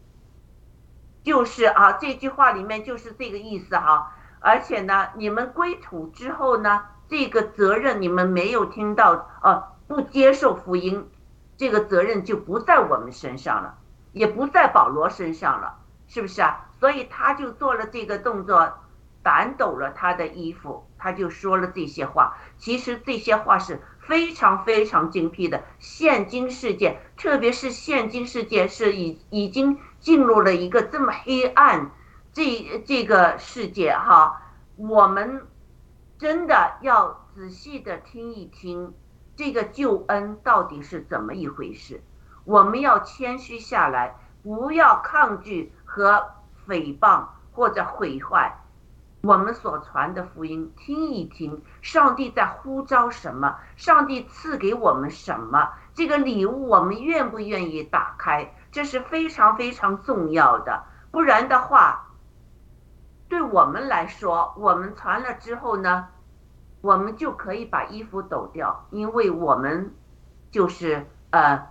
就是啊，这句话里面就是这个意思哈。而且呢，你们归土之后呢，这个责任你们没有听到啊。不接受福音，这个责任就不在我们身上了，也不在保罗身上了，是不是啊？所以他就做了这个动作，掸抖了他的衣服，他就说了这些话。其实这些话是非常非常精辟的。现今世界，特别是现今世界是已已经进入了一个这么黑暗，这这个世界哈，我们真的要仔细的听一听。这个救恩到底是怎么一回事？我们要谦虚下来，不要抗拒和诽谤或者毁坏我们所传的福音，听一听上帝在呼召什么，上帝赐给我们什么，这个礼物我们愿不愿意打开，这是非常非常重要的。不然的话，对我们来说，我们传了之后呢，我们就可以把衣服抖掉，因为我们就是呃，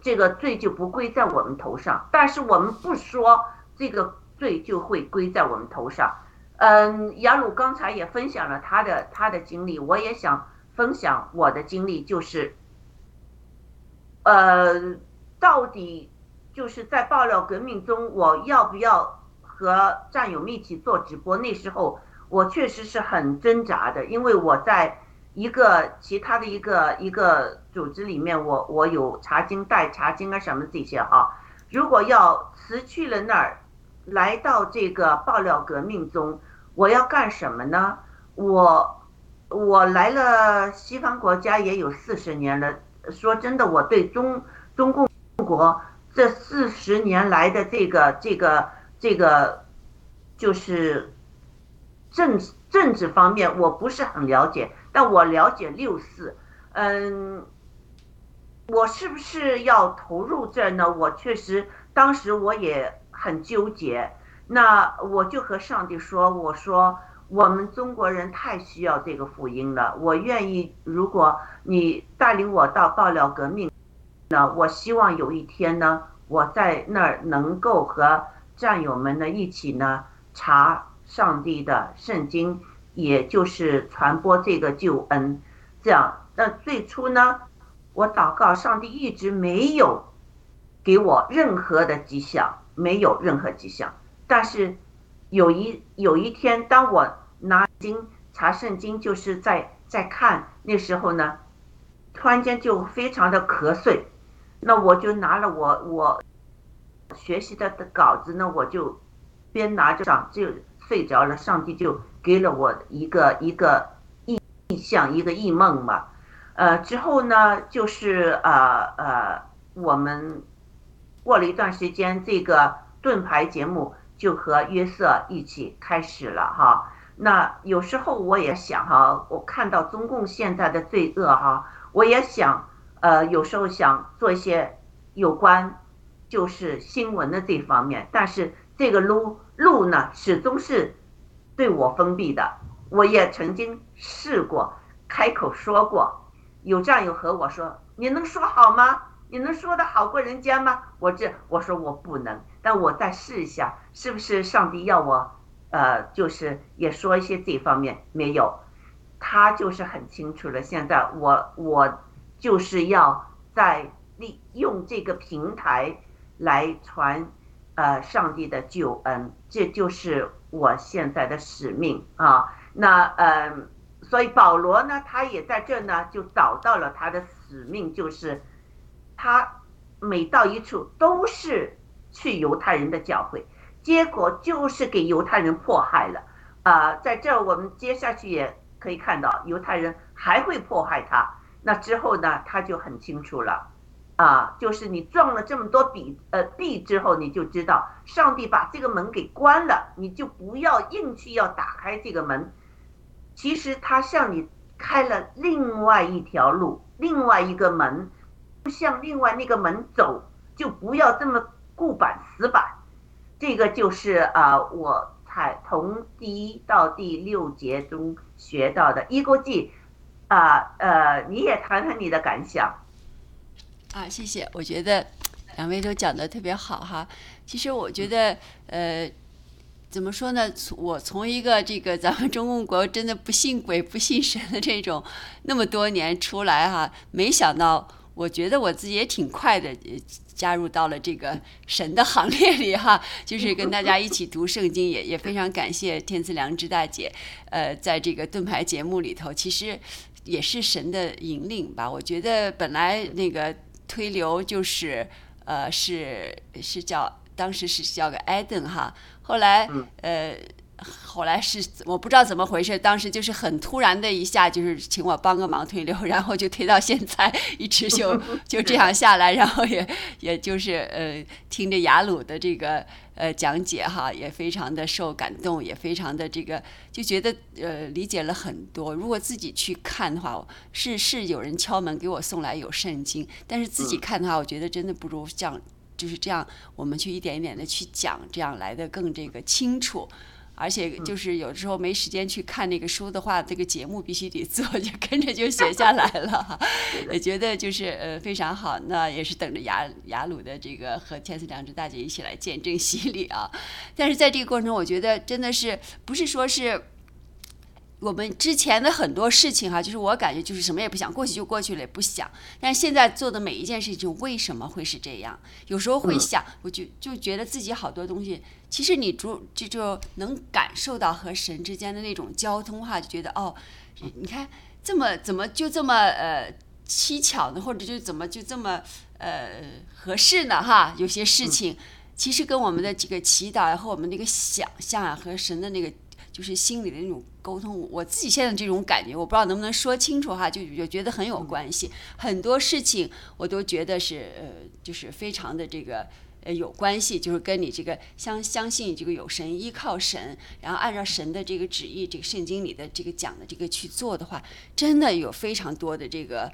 这个罪就不归在我们头上。但是我们不说，这个罪就会归在我们头上。嗯，雅鲁刚才也分享了他的他的经历，我也想分享我的经历，就是，呃，到底就是在爆料革命中，我要不要和战友们一起做直播？那时候我确实是很挣扎的，因为我在一个其他的一个一个组织里面，我我有查经带查经啊什么这些哈。如果要辞去了那儿，来到这个爆料革命中。我要干什么呢？我我来了西方国家也有四十年了。说真的，我对中中共国这四十年来的这个这个这个，就是政政治方面我不是很了解，但我了解六四。嗯，我是不是要投入这呢？我确实当时我也很纠结。那我就和上帝说：“我说我们中国人太需要这个福音了，我愿意。如果你带领我到爆料革命，那我希望有一天呢，我在那儿能够和战友们呢一起呢查上帝的圣经，也就是传播这个救恩。这样，那最初呢，我祷告上帝一直没有给我任何的迹象，没有任何迹象。”但是有一有一天，当我拿经查圣经，就是在在看那时候呢，突然间就非常的瞌睡，那我就拿了我我学习的稿子呢，我就边拿着上就睡着了。上帝就给了我一个一个意意象，一个异梦嘛。呃，之后呢，就是呃呃，我们过了一段时间，这个盾牌节目。就和约瑟一起开始了哈，那有时候我也想哈，我看到中共现在的罪恶哈，我也想呃，有时候想做一些有关就是新闻的这方面，但是这个路路呢始终是对我封闭的。我也曾经试过开口说过，有战友和我说：“你能说好吗？你能说的好过人家吗？”我这我说我不能。但我再试一下，是不是上帝要我，呃，就是也说一些这方面没有，他就是很清楚了。现在我我就是要在利用这个平台来传，呃，上帝的救恩，这就是我现在的使命啊。那呃，所以保罗呢，他也在这呢，就找到了他的使命，就是他每到一处都是。去犹太人的教会，结果就是给犹太人迫害了。啊，在这我们接下去也可以看到，犹太人还会迫害他。那之后呢，他就很清楚了。啊，就是你撞了这么多币，呃币之后，你就知道上帝把这个门给关了，你就不要硬去要打开这个门。其实他向你开了另外一条路，另外一个门，向另外那个门走，就不要这么。固板死板，这个就是啊，我才从第一到第六节中学到的。一国际，啊呃，你也谈谈你的感想。啊，谢谢，我觉得两位都讲的特别好哈。其实我觉得，呃，怎么说呢？我从一个这个咱们中共国真的不信鬼不信神的这种那么多年出来哈，没想到。我觉得我自己也挺快的，加入到了这个神的行列里哈，就是跟大家一起读圣经，也也非常感谢天赐良知大姐，呃，在这个盾牌节目里头，其实也是神的引领吧。我觉得本来那个推流就是呃是是叫当时是叫个艾登哈，后来呃后来是我不知道怎么回事，当时就是很突然的一下，就是请我帮个忙推流，然后就推到现在，一直就 就这样下来，然后也也就是呃听着雅鲁的这个呃讲解哈，也非常的受感动，也非常的这个就觉得呃理解了很多。如果自己去看的话，是是有人敲门给我送来有圣经，但是自己看的话，我觉得真的不如这样。就是这样，我们去一点一点的去讲，这样来的更这个清楚。而且就是有时候没时间去看那个书的话，这个节目必须得做，就跟着就写下来了。也觉得就是呃非常好，那也是等着雅雅鲁的这个和天赐良知大姐一起来见证洗礼啊。但是在这个过程中，我觉得真的是不是说是。我们之前的很多事情哈，就是我感觉就是什么也不想，过去就过去了，也不想。但是现在做的每一件事情，为什么会是这样？有时候会想，我就就觉得自己好多东西，其实你就就就能感受到和神之间的那种交通哈，就觉得哦，你看这么怎么就这么呃蹊跷呢？或者就怎么就这么呃合适呢？哈，有些事情其实跟我们的这个祈祷和我们那个想象啊，和神的那个。就是心里的那种沟通，我自己现在这种感觉，我不知道能不能说清楚哈，就就觉得很有关系。很多事情我都觉得是呃，就是非常的这个呃有关系，就是跟你这个相相信这个有神，依靠神，然后按照神的这个旨意，这个圣经里的这个讲的这个去做的话，真的有非常多的这个。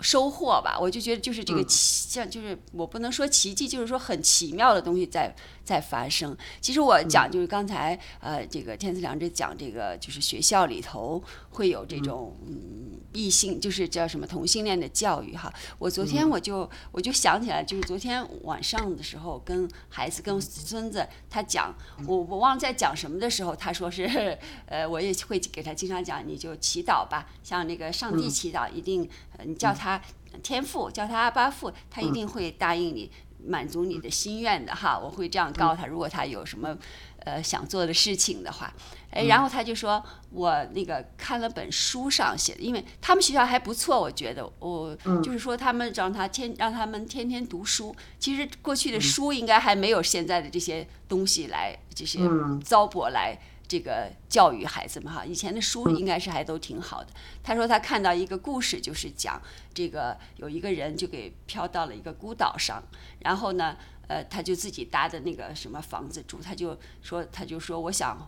收获吧，我就觉得就是这个奇，像就是我不能说奇迹，就是说很奇妙的东西在在发生。其实我讲就是刚才呃，这个天赐良知讲这个，就是学校里头会有这种嗯异性，就是叫什么同性恋的教育哈。我昨天我就我就想起来，就是昨天晚上的时候跟孩子跟孙子他讲，我我忘了在讲什么的时候，他说是 呃，我也会给他经常讲，你就祈祷吧，像那个上帝祈祷一定。你叫他天父，叫他阿巴父，他一定会答应你，满足你的心愿的哈。我会这样告诉他，如果他有什么呃想做的事情的话，哎，然后他就说，我那个看了本书上写的，因为他们学校还不错，我觉得我就是说他们让他天让他们天天读书，其实过去的书应该还没有现在的这些东西来这些糟粕来。这个教育孩子们哈，以前的书应该是还都挺好的。他说他看到一个故事，就是讲这个有一个人就给飘到了一个孤岛上，然后呢，呃，他就自己搭的那个什么房子住，他就说他就说我想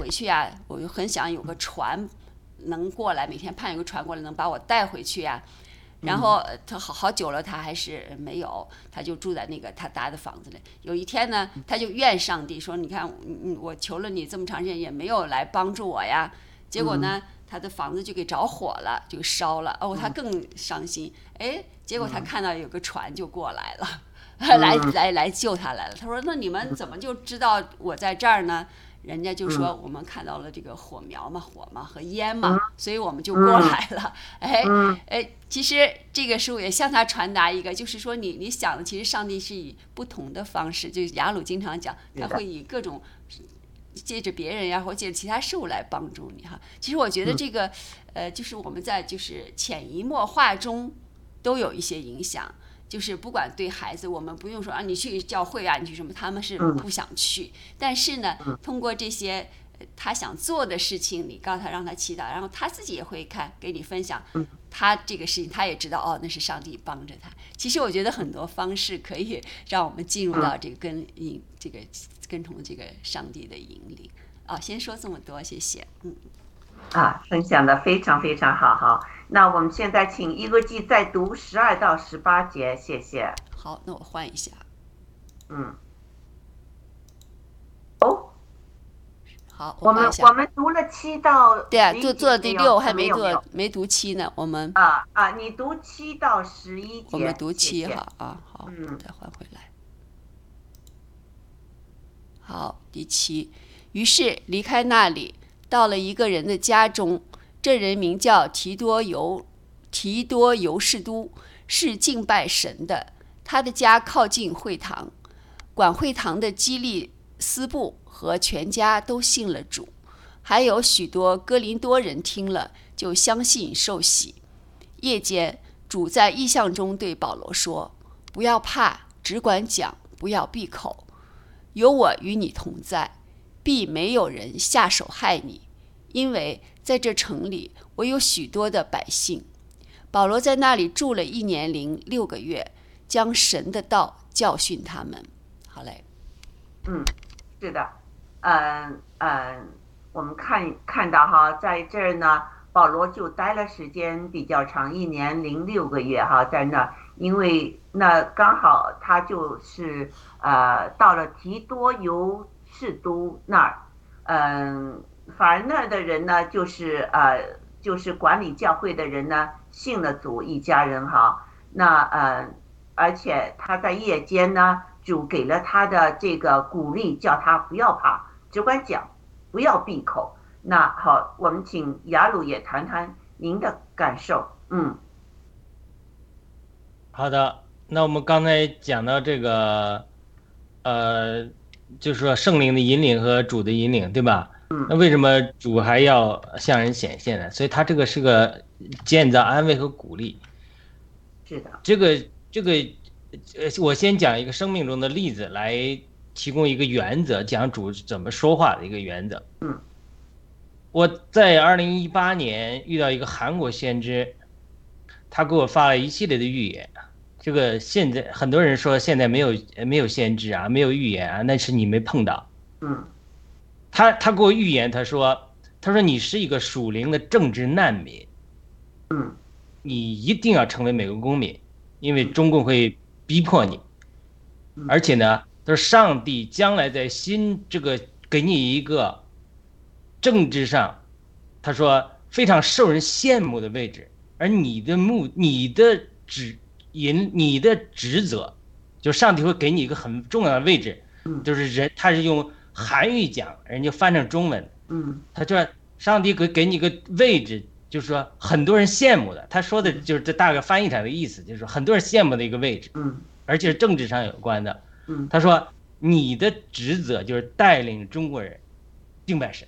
回去呀，我就很想有个船能过来，每天盼有个船过来能把我带回去呀。然后他好好久了，他还是没有，他就住在那个他搭的房子里。有一天呢，他就怨上帝说：“你看，嗯，我求了你这么长时间，也没有来帮助我呀。”结果呢，他的房子就给着火了，就烧了。哦，他更伤心。哎，结果他看到有个船就过来了，来来来救他来了。他说：“那你们怎么就知道我在这儿呢？”人家就说我们看到了这个火苗嘛，火嘛和烟嘛，所以我们就过来了。哎哎，其实这个书也向他传达一个，就是说你你想的，其实上帝是以不同的方式，就雅鲁经常讲，他会以各种借着别人呀，或借着其他事物来帮助你哈。其实我觉得这个呃，就是我们在就是潜移默化中都有一些影响。就是不管对孩子，我们不用说啊，你去教会啊，你去什么，他们是不想去。但是呢，通过这些他想做的事情，你告诉他，让他祈祷，然后他自己也会看，给你分享他这个事情，他也知道哦，那是上帝帮着他。其实我觉得很多方式可以 让我们进入到这个跟引这个跟从这个上帝的引领。啊，先说这么多，谢谢。嗯。啊，分享的非常非常好，好。那我们现在请一个记再读十二到十八节，谢谢。好，那我换一下。嗯。哦。好，我们我们读了七到。对啊，就做第六，还没做，没读七呢。我们。啊啊，你读七到十一节。我们读七哈啊，好，嗯再换回来。好，第七。于是离开那里，到了一个人的家中。这人名叫提多尤，提多尤士都，是敬拜神的。他的家靠近会堂，管会堂的基利斯布和全家都信了主，还有许多哥林多人听了就相信受洗。夜间，主在异象中对保罗说：“不要怕，只管讲，不要闭口，有我与你同在。”必没有人下手害你，因为在这城里我有许多的百姓。保罗在那里住了一年零六个月，将神的道教训他们。好嘞，嗯，是的，嗯嗯，我们看看到哈，在这儿呢，保罗就待了时间比较长，一年零六个月哈，在那，因为那刚好他就是呃到了提多犹士都那儿，嗯，反而那儿的人呢，就是呃就是管理教会的人呢，信了主一家人哈，那呃，而且他在夜间呢。主给了他的这个鼓励，叫他不要怕，只管讲，不要闭口。那好，我们请雅鲁也谈谈您的感受。嗯，好的。那我们刚才讲到这个，呃，就是说圣灵的引领和主的引领，对吧？嗯。那为什么主还要向人显现呢？所以他这个是个建造、安慰和鼓励。是的。这个这个。呃，我先讲一个生命中的例子，来提供一个原则，讲主怎么说话的一个原则。嗯，我在二零一八年遇到一个韩国先知，他给我发了一系列的预言。这个现在很多人说现在没有没有先知啊，没有预言啊，那是你没碰到。嗯，他他给我预言，他说他说你是一个属灵的政治难民。嗯，你一定要成为美国公民，因为中共会。逼迫你，而且呢，他说上帝将来在新这个给你一个政治上，他说非常受人羡慕的位置，而你的目、你的职、引、你的职责，就上帝会给你一个很重要的位置，就是人他是用韩语讲，人家翻成中文，嗯，他说上帝给给你个位置。就是说，很多人羡慕的，他说的就是这大概翻译成的意思，就是说很多人羡慕的一个位置，嗯，而且是政治上有关的，嗯，他说你的职责就是带领中国人敬拜神，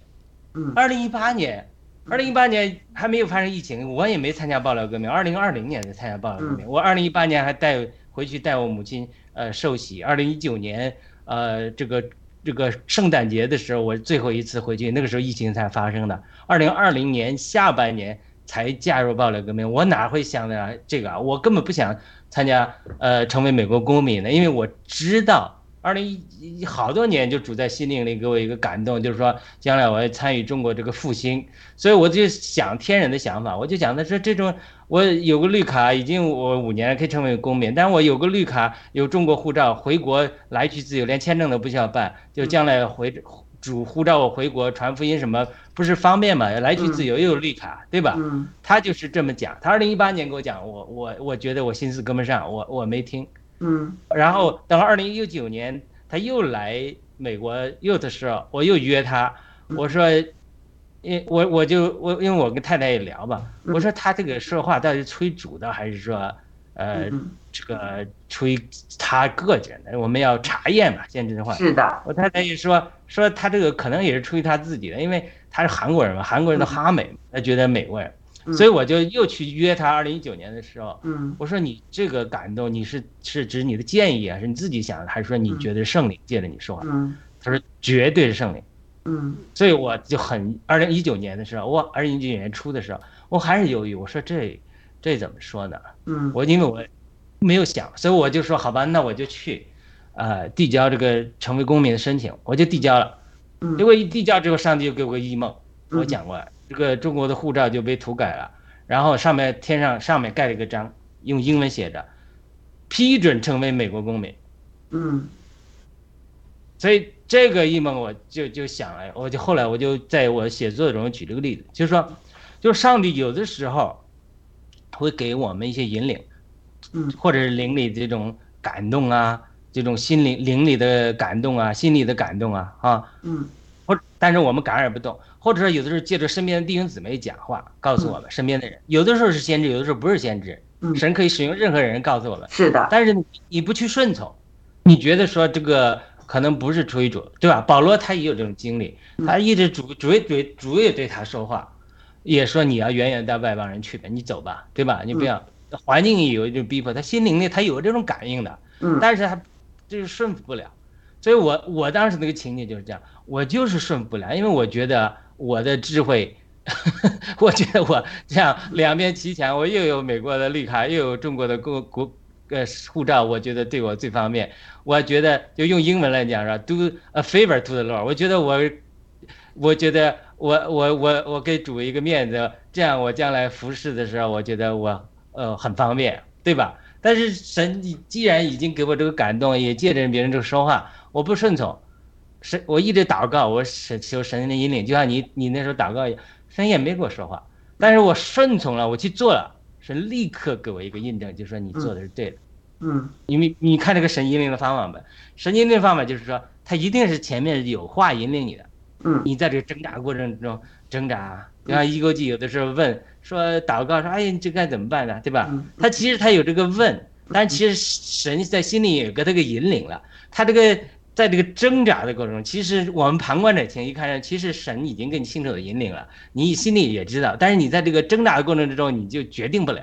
嗯，二零一八年，二零一八年还没有发生疫情，我也没参加爆料革命，二零二零年才参加爆料革命，我二零一八年还带回去带我母亲呃受洗，二零一九年呃这个。这个圣诞节的时候，我最后一次回去，那个时候疫情才发生的。二零二零年下半年才加入爆料革命，我哪会想着这个啊？我根本不想参加，呃，成为美国公民的，因为我知道。二零一好多年就主在心灵里给我一个感动，就是说将来我要参与中国这个复兴，所以我就想天然的想法，我就想他说这种，我有个绿卡，已经我五年可以成为公民，但我有个绿卡，有中国护照，回国来去自由，连签证都不需要办，就将来回主护照我回国传福音什么不是方便嘛？来去自由又有绿卡，对吧？他就是这么讲，他二零一八年给我讲，我我我觉得我心思跟不上，我我没听。嗯，然后等二零一九年他又来美国又的时候，我又约他，我说，因我我就我因为我跟太太也聊嘛，我说他这个说话到底吹主的还是说，呃，这个吹他个人的，我们要查验嘛，现在这话。是的，我太太也说说他这个可能也是出于他自己的，因为他是韩国人嘛，韩国人的哈美，他觉得美国人。所以我就又去约他。二零一九年的时候，嗯，我说你这个感动，你是是指你的建议还，是你自己想的，还是说你觉得圣灵借着你说话？嗯，他说绝对是圣灵。嗯，所以我就很二零一九年的时候，我二零一九年初的时候，我还是犹豫。我说这这怎么说呢？嗯，我因为我没有想，所以我就说好吧，那我就去，呃，递交这个成为公民的申请，我就递交了。嗯，结果一递交之后，上帝就给我个异梦，我讲过。这个中国的护照就被涂改了，然后上面贴上上面盖了一个章，用英文写着“批准成为美国公民”。嗯，所以这个一梦我就就想了，我就后来我就在我写作中举了个例子，就是说，就是上帝有的时候会给我们一些引领，嗯，或者是灵里这种感动啊，这种心灵灵里的感动啊，心里的感动啊，啊，嗯，或但是我们感染不动。或者说，有的时候借着身边的弟兄姊妹讲话，告诉我们身边的人，有的时候是先知，有的时候不是先知。神可以使用任何人告诉我们。是的。但是你不去顺从，你觉得说这个可能不是出于主，对吧？保罗他也有这种经历，他一直主主也对主也对他说话，也说你要远远带外邦人去的，你走吧，对吧？你不要环境也有一种逼迫，他心灵里他有这种感应的，嗯，但是他就是顺服不了。所以我我当时那个情景就是这样，我就是顺不了，因为我觉得我的智慧，我觉得我这样两边齐全，我又有美国的绿卡，又有中国的国国呃护照，我觉得对我最方便。我觉得就用英文来讲是吧，do a favor to the Lord。我觉得我，我觉得我我我我给主一个面子，这样我将来服侍的时候，我觉得我呃很方便，对吧？但是神既然已经给我这个感动，也借着别人这个说话，我不顺从，神我一直祷告，我神求神的引领，就像你你那时候祷告一样，神也没跟我说话，但是我顺从了，我去做了，神立刻给我一个印证，就说你做的是对的，嗯因为你看这个神引领的方法吧，神引领的方法就是说，他一定是前面有话引领你的，嗯。你在这个挣扎过程中挣扎，就像一勾记有的时候问说祷告说，哎呀，你这该怎么办呢？对吧？嗯。他其实他有这个问，但其实神在心里也给他个引领了。他这个在这个挣扎的过程中，其实我们旁观者清一看，其实神已经给你清楚的引领了，你心里也知道。但是你在这个挣扎的过程之中，你就决定不了。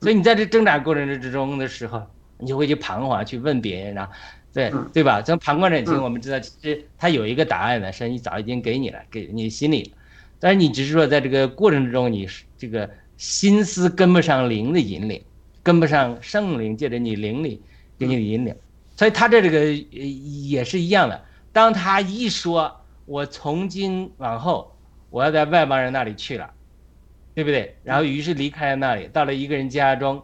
所以你在这挣扎过程之中的时候，你就会去彷徨，去问别人啊，对嗯对吧？从旁观者清，嗯我们知道其实他有一个答案的，神早已经给你了，给你心里了。但是你只是说在这个过程之中，你这个心思跟不上灵的引领，跟不上圣灵借着你灵力给你的引领，所以他这这个呃也是一样的。当他一说我从今往后我要在外邦人那里去了，对不对？然后于是离开了那里，到了一个人家中，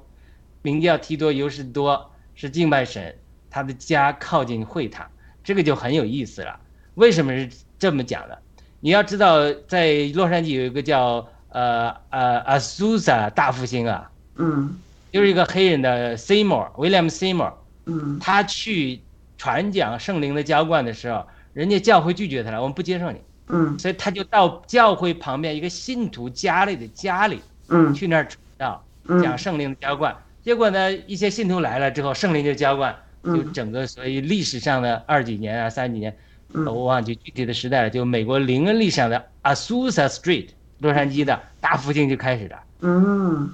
名叫提多尤士多，是敬拜神，他的家靠近会堂，这个就很有意思了。为什么是这么讲的？你要知道，在洛杉矶有一个叫呃呃阿苏萨大复兴啊，嗯就是一个黑人的 Seymour，William Seymour，嗯。他去传讲圣灵的浇灌的时候，人家教会拒绝他了，我们不接受你，嗯。所以他就到教会旁边一个信徒家里的家里嗯。去那儿传道，嗯。讲圣灵的浇灌。结果呢，一些信徒来了之后，圣灵就浇灌，就嗯整个所以历史上的二几年啊、三几年，嗯。我忘记具体的时代了，就美国灵恩历史上的 Azusa Street，洛杉矶的大复兴就开始了。嗯。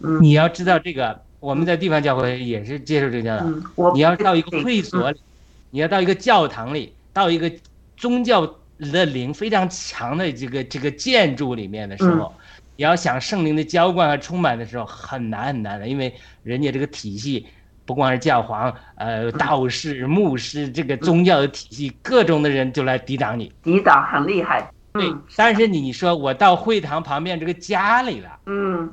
嗯。你要知道这个，我们在地方教会也是接受这个教导。嗯，你要到一个会所里，你要到一个教堂里，到一个宗教的灵非常强的这个这个建筑里面的时候，你要想圣灵的浇灌和充满的时候，很难很难的，因为人家这个体系。不光是教皇，呃，道士、牧师，这个宗教的体系，各种的人就来抵挡你。抵挡很厉害。对嗯，但是你说我到会堂旁边这个家里了，嗯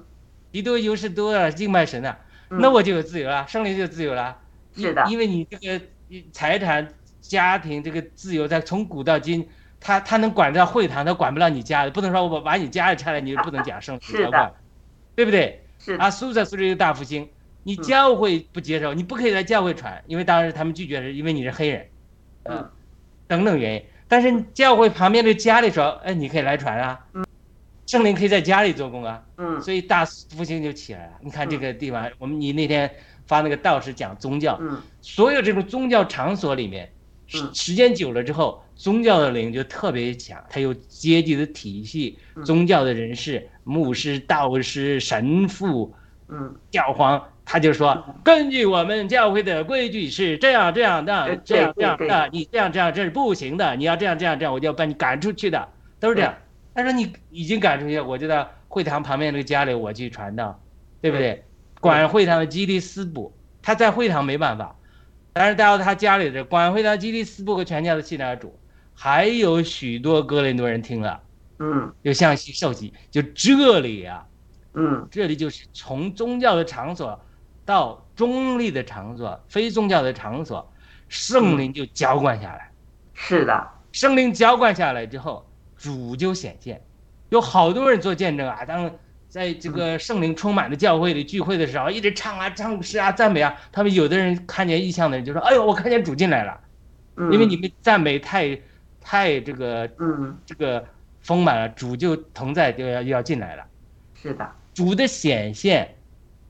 基督优势多了，敬拜神了，嗯那我就有自由了，圣灵就有自由了。是的。因因为你这个财产、家庭这个自由，在从古到今，他他能管到会堂，他管不了你家的，不能说我把你家里拆了，你就不能讲圣灵 是的。浇灌，对不对？是啊，苏在苏这个大复兴，你嗯。教会不接受，你不可以在教会传，因为当时他们拒绝是因为你是黑人，呃嗯，等等原因。但是教会旁边的家里说，哎，你可以来传啊，圣灵可以在家里做工啊，嗯。所以大复兴就起来了。你看这个地方，我们你那天发那个道士讲宗教，嗯。所有这种宗教场所里面，时嗯。时间久了之后，宗教的灵就特别强，它有阶级的体系，嗯。宗教的人士、牧师、道士、神父、嗯。教皇，他就说，根据我们教会的规矩是这样这样的对，这样这样的，你这样这样这是不行的，你要这样这样这样，我就要把你赶出去的，都是这样。他说你已经赶出去了，我就到会堂旁边这个家里我去传道，对不对？管会堂的基利斯布，他在会堂没办法，但是到他家里的管会堂基利斯布和全家的信他主，还有许多哥林多人听了，嗯就向西受洗，就这里啊。嗯这里就是从宗教的场所到中立的场所、非宗教的场所，圣灵就浇灌下来。是的。圣灵浇灌下来之后，主就显现。有好多人做见证啊，当在这个圣灵充满的教会里聚会的时候，一直唱啊、唱诗啊、赞美啊。他们有的人看见异象的人就说：“哎呦，我看见主进来了。”嗯因为你们赞美太太这个嗯这个丰满了，主就同在就要要进来了。是的。主的显现，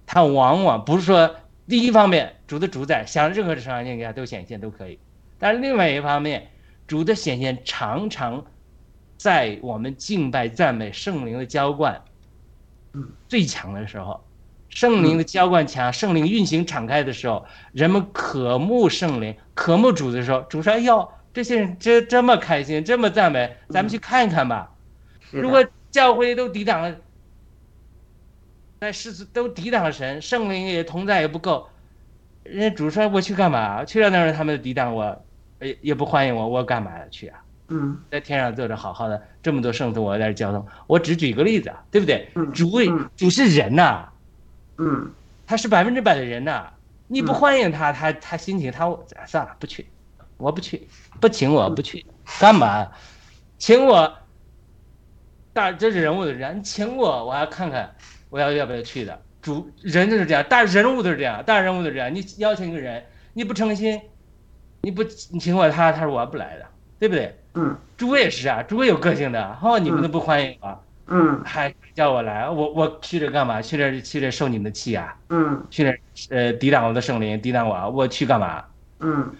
它往往不是说第一方面主的主宰，想任何的场景下都显现都可以，但是另外一方面，主的显现常常在我们敬拜赞美圣灵的浇灌嗯最强的时候，圣灵的浇灌强，圣灵运行敞开的时候，人们渴慕圣灵、渴慕主的时候，主说：“哎呦，这些人这这么开心，这么赞美，咱们去看一看吧。”如果教会都抵挡了，在世俗都抵挡了神，圣灵也同在也不够，人家主说我去干嘛？去了那儿他们抵挡我，也也不欢迎我，我干嘛要去啊？嗯。在天上坐着好好的，这么多圣徒我在这交通，我只举一个例子啊，对不对？嗯主位主是人呐、嗯。他是百分之百的人呐、你不嗯。欢迎他，他他心情他算了不去，我不去，不请我不去，干嘛？请我，大这是人物的人，你请我我要看看我要要不要去的。主人就是这样，大人物都是这样，大人物都是这样。你邀请一个人，你不诚心，你不你请我他，他说我不来的，对不对？嗯主也是啊，主也有个性的。哦，你们都不欢迎我，嗯还叫我来，我我去这干嘛？去这去这受你们的气啊？嗯去这呃抵挡我的圣灵，抵挡我，我去干嘛？嗯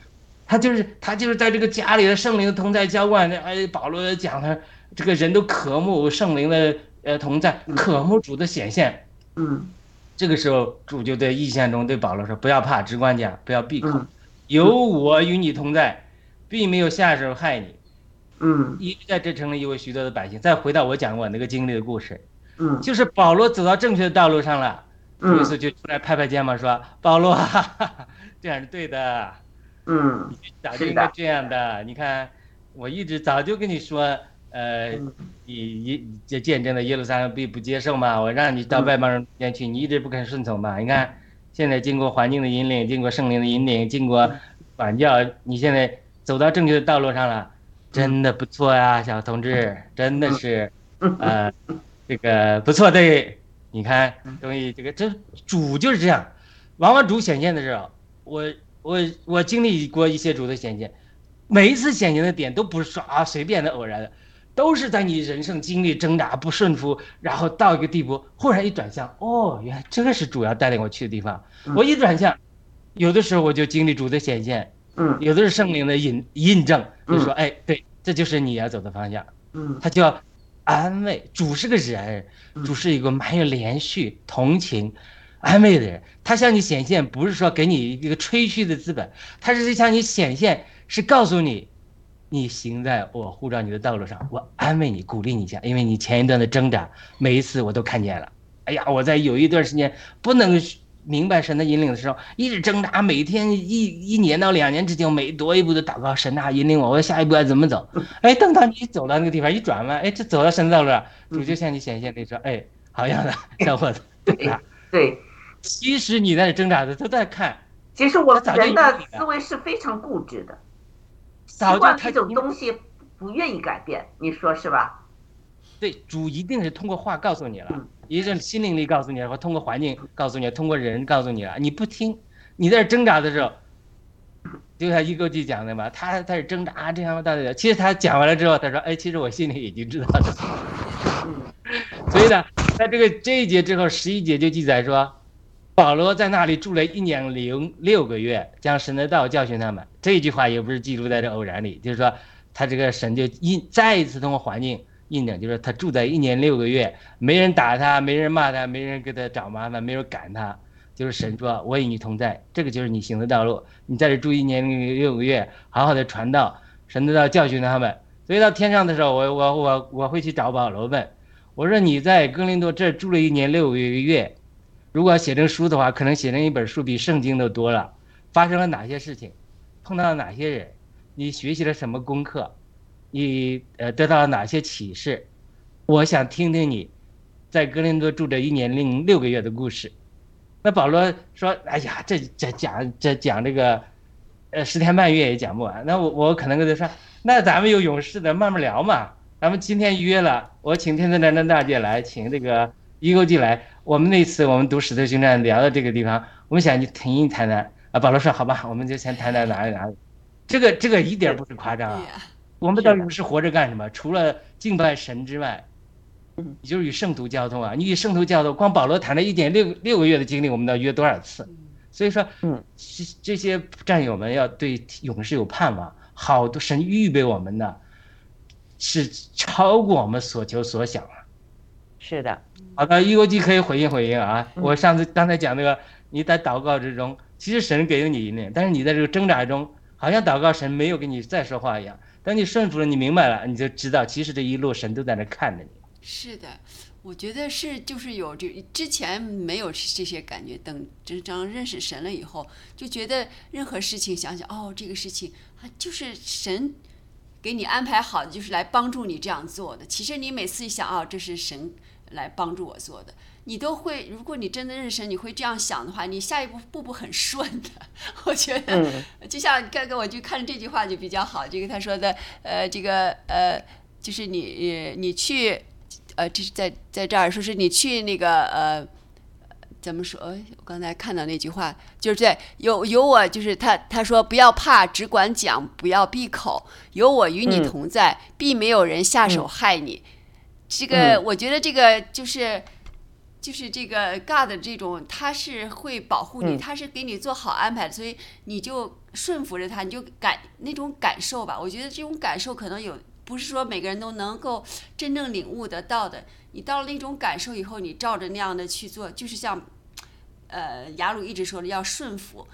他就是他就是在这个家里的圣灵的同在浇灌，哎，保罗讲他这个人都渴慕圣灵的呃同在，渴慕主的显现。嗯这个时候主就在意象中对保罗说：“不要怕，只管讲，不要闭口嗯，有我与你同在，并没有下手害你。嗯一直在这城里有许多的百姓。”再回到我讲我那个经历的故事，嗯就是保罗走到正确的道路上了，主耶嗯稣就出来拍拍肩膀说：“保罗，哈哈哈，这样是对的。”嗯早就应该这样的。你看，我一直早就跟你说，呃嗯，你一这见证的耶路撒冷必不接受嘛，我让你到外邦人中间去，你一直不肯顺从嘛。你看，现在经过环境的引领，经过圣灵的引领，经过管教，你现在走到正确的道路上了，真的不错呀，小同志，真的是，呃，这个不错的。你看，终于这个这主就是这样，往往主显现的时候，我我我经历过一些主的显现，每一次显现的点都不是说啊随便的偶然的，都是在你人生经历挣扎不顺服，然后到一个地步，忽然一转向，哦，原来这个是主要带领我去的地方。我一转向，有的时候我就经历主的显现，嗯有的是圣灵的印印证，就说嗯哎，对，这就是你要走的方向。嗯他就要安慰。主是个人，主是一个蛮有连续、同情、安慰的人。他向你显现，不是说给你一个吹嘘的资本，他是向你显现，是告诉你，你行在我护照你的道路上，我安慰你、鼓励你一下，因为你前一段的挣扎，每一次我都看见了。哎呀，我在有一段时间不能明白神的引领的时候，一直挣扎，每天一一年到两年之间，每多一步的祷告，神啊引领我，我下一步该怎么走？哎，等到你走到那个地方一转弯，哎，这走到神的道路上，主就向你显现，你说，哎，好样的，小伙子，对吧？对。其实你在挣扎的都在看，其实我人的思维是非常固执的，早就他习惯一种东西不愿意改变，你说是吧？对主一定是通过话告诉你了嗯，一是心灵里告诉你了，或通过环境告诉你，通过人告诉你了，你不听，你在这挣扎的时候，就像一勾记讲的嘛，他他是挣扎这样到底，其实他讲完了之后，他说，哎，其实我心里已经知道了。嗯所以呢，在这个这一节之后，十一节就记载说，保罗在那里住了一年零六个月，将神的道教训他们。这一句话也不是记录在这偶然里，就是说他这个神就一再一次通过环境印证，就是他住在一年六个月，没人打他，没人骂他，没人给他找麻烦，没人赶他，就是神说我与你同在，这个就是你行的道路。你在这住一年六个月，好好的传道，神的道教训他们。所以到天上的时候，我我我我会去找保罗问。我说你在哥林多这住了一年六个月，如果写成书的话，可能写成一本书比圣经都多了。发生了哪些事情？碰到了哪些人？你学习了什么功课？你呃得到了哪些启示？我想听听你在哥林多住着一年零六个月的故事。那保罗说：“哎呀，这这讲这讲这个，呃，十天半月也讲不完。那我我可能跟他说，那咱们有勇士的慢慢聊嘛。”咱们今天约了，我请天赐战争大姐来，请这个一勾记来。我们那次我们读《使徒行传》聊到这个地方，我们想去听一谈谈。啊，保罗说好吧，我们就先谈谈哪里哪里。这个这个一点不是夸张啊。我们到底是活着干什么？除了敬拜神之外，你就是与圣徒交通啊。你与圣徒交通，光保罗谈了一点六六个月的经历，我们要约多少次？所以说，嗯，这些战友们要对勇士有盼望，好多神预备我们的。是超过我们所求所想啊，是的。好的，一国际可以回应回应啊。我上次刚才讲那个，你在祷告之中，其实神给了你一念，但是你在这个挣扎中，好像祷告神没有跟你再说话一样。等你顺服了，你明白了，你就知道，其实这一路神都在那看着你。是的，我觉得是，就是有这之前没有这些感觉，等真正认识神了以后，就觉得任何事情想想，哦，这个事情啊，就是神给你安排好的，就是来帮助你这样做的。其实你每次一想，哦，这是神来帮助我做的。你都会，如果你真的认识，你会这样想的话，你下一步步步很顺的。我觉得，就像刚刚我就看这句话就比较好，这个他说的，呃，这个呃，就是你你去，呃，这是在在这儿说是你去那个呃，怎么说？我刚才看到那句话，就是在有有我，就是他他说不要怕，只管讲，不要闭口，有我与你同在，必没有人下手害你。这个我觉得这个就是。就是这个 God 这种，他是会保护你，他是给你做好安排，所以你就顺服着他，你就感那种感受吧。我觉得这种感受可能有，不是说每个人都能够真正领悟得到的。你到了那种感受以后，你照着那样的去做，就是像，呃，雅鲁一直说的要顺服，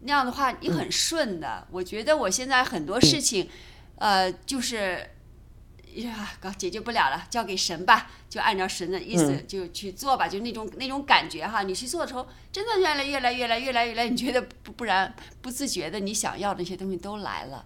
那样的话你很顺的。我觉得我现在很多事情，呃，就是。呀，搞解决不了了，交给神吧，就按照神的意思就去做吧，就那种那种感觉哈，你去做的时候，真的越来越来越来越来越来，你觉得不不然不自觉的，你想要的那些东西都来了，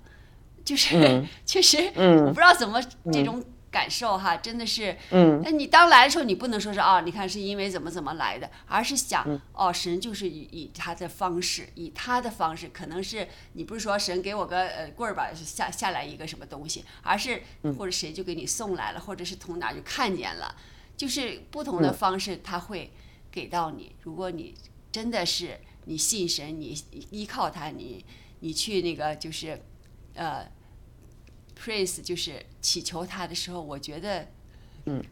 就是确实，我不知道怎么这种。感受哈，真的是，嗯，那你当来的时候，你不能说是啊，你看是因为怎么怎么来的，而是想，哦，神就是以以他的方式，以他的方式，可能是你不是说神给我个呃棍儿吧，下下来一个什么东西，而是或者谁就给你送来了，或者是从哪就看见了，就是不同的方式他会给到你。如果你真的是你信神，你依靠他，你你去那个就是，呃。Praise 就是祈求他的时候，我觉得，嗯，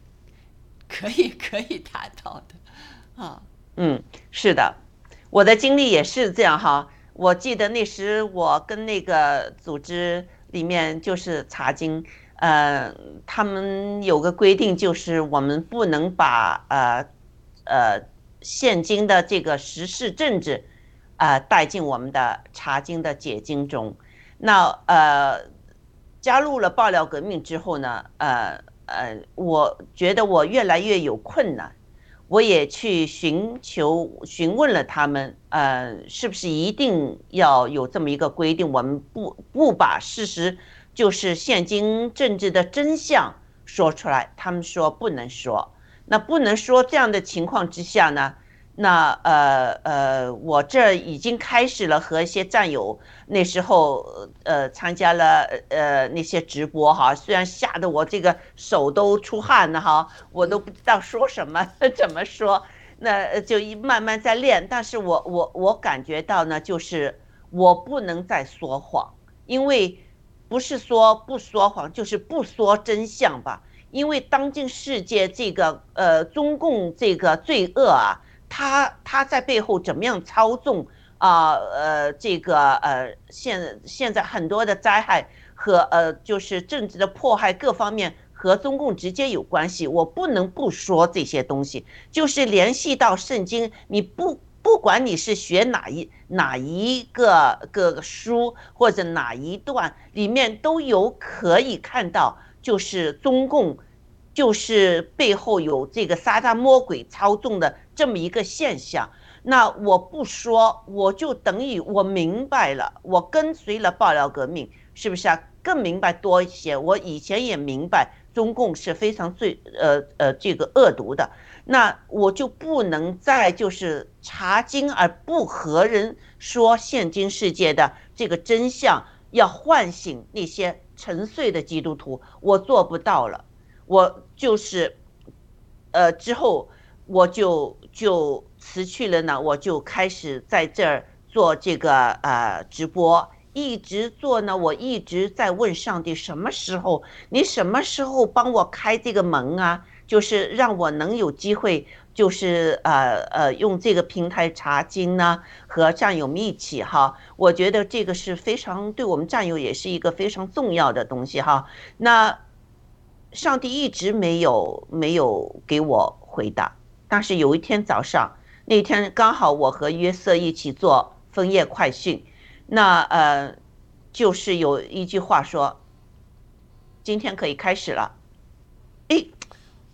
可以 可以达到的，啊，嗯，是的，我的经历也是这样哈。我记得那时我跟那个组织里面就是查经，呃，他们有个规定，就是我们不能把呃呃现今的这个时事政治啊带进我们的查经的解经中。那呃。加入了爆料革命之后呢，呃呃，我觉得我越来越有困难，我也去寻求询问了他们，呃，是不是一定要有这么一个规定，我们不不把事实，就是现今政治的真相说出来？他们说不能说，那不能说这样的情况之下呢？那呃呃，我这已经开始了和一些战友那时候呃参加了呃那些直播哈，虽然吓得我这个手都出汗了哈，我都不知道说什么 怎么说，那就一慢慢在练，但是我我我感觉到呢，就是我不能再说谎，因为不是说不说谎，就是不说真相吧，因为当今世界这个呃中共这个罪恶啊。他他在背后怎么样操纵啊？呃，这个呃，现现在很多的灾害和呃，就是政治的迫害各方面和中共直接有关系。我不能不说这些东西，就是联系到圣经。你不不管你是学哪一哪一个个书或者哪一段里面都有可以看到，就是中共。就是背后有这个撒旦魔鬼操纵的这么一个现象，那我不说，我就等于我明白了，我跟随了爆料革命，是不是啊？更明白多一些。我以前也明白中共是非常最呃呃这个恶毒的，那我就不能再就是查经而不和人说现今世界的这个真相，要唤醒那些沉睡的基督徒，我做不到了。我就是，呃，之后我就就辞去了呢，我就开始在这儿做这个呃直播，一直做呢，我一直在问上帝，什么时候你什么时候帮我开这个门啊？就是让我能有机会，就是呃呃用这个平台查经呢，和战友们一起哈，我觉得这个是非常对我们战友也是一个非常重要的东西哈。那。上帝一直没有没有给我回答。但是有一天早上，那天刚好我和约瑟一起做枫叶快讯，那呃，就是有一句话说，今天可以开始了。诶，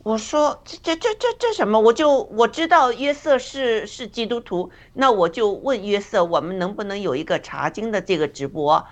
我说这这这这这什么？我就我知道约瑟是是基督徒，那我就问约瑟，我们能不能有一个查经的这个直播？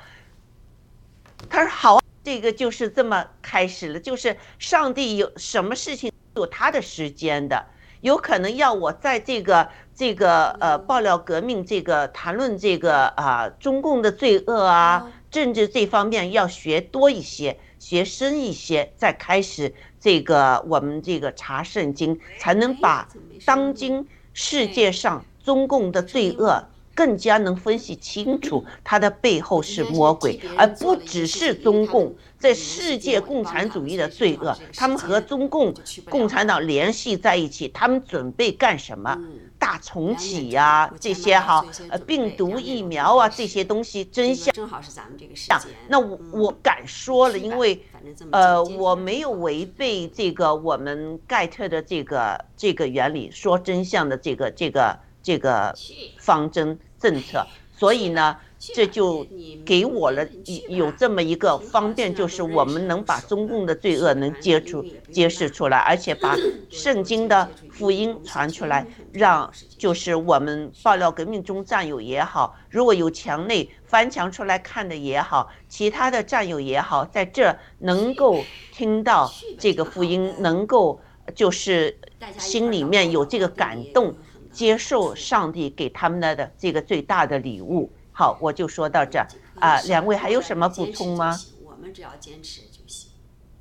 他说好，这个就是这么开始了。就是上帝有什么事情有他的时间的，有可能要我在这个这个呃爆料革命这个谈论这个啊中共的罪恶啊政治这方面要学多一些，学深一些，再开始这个我们这个查圣经，才能把当今世界上中共的罪恶。更加能分析清楚，它的背后是魔鬼，而不只是中共在世界共产主义的罪恶。他们和中共共产党联系在一起，他们准备干什么？大重启呀，这些哈，呃，病毒疫苗啊，这些东西真相。正好是咱们这个时间。那我我敢说了，因为呃，我没有违背这个我们盖特的这个这个原理，说真相的这个这个这个方针。政策，所以呢，这就给我了有这么一个方便，就是我们能把中共的罪恶能揭出、揭示出来，而且把圣经的福音传出来，让就是我们爆料革命中战友也好，如果有墙内翻墙出来看的也好，其他的战友也好，在这能够听到这个福音，能够就是心里面有这个感动。接受上帝给他们的这个最大的礼物。好，我就说到这啊。两位还有什么补充吗？我们只要坚持就行。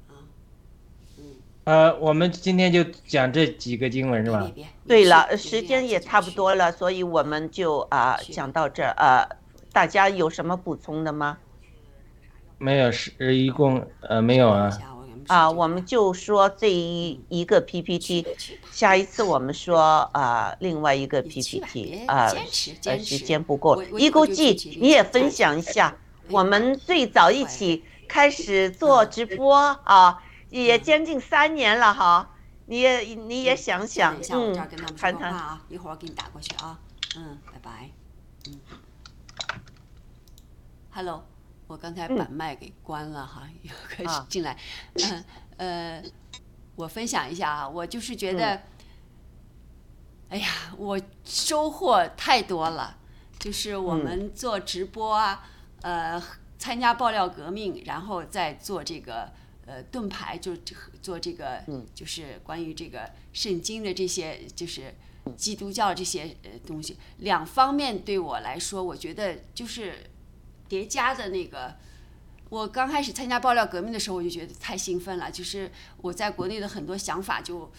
啊，嗯。呃，我们今天就讲这几个经文是吧？对了，时间也差不多了，所以我们就啊讲到这。啊，大家有什么补充的吗？没有，是一共呃没有啊。啊，我们就说这一一个 PPT，下一次我们说啊另外一个 PPT 啊，呃时间不够。了，一估计你也分享一下，我们最早一起开始做直播啊，也将近三年了哈，你也你也想想，嗯，谈谈。啊，一会儿我给你打过去啊，嗯，拜拜，嗯，Hello。我刚才把麦给关了哈，又开始进来。嗯呃，我分享一下啊，我就是觉得，哎呀，我收获太多了。就是我们做直播啊，呃，参加爆料革命，然后再做这个呃盾牌，就做这个，就是关于这个圣经的这些，就是基督教这些呃东西，两方面对我来说，我觉得就是。叠加的那个，我刚开始参加爆料革命的时候，我就觉得太兴奋了。就是我在国内的很多想法，就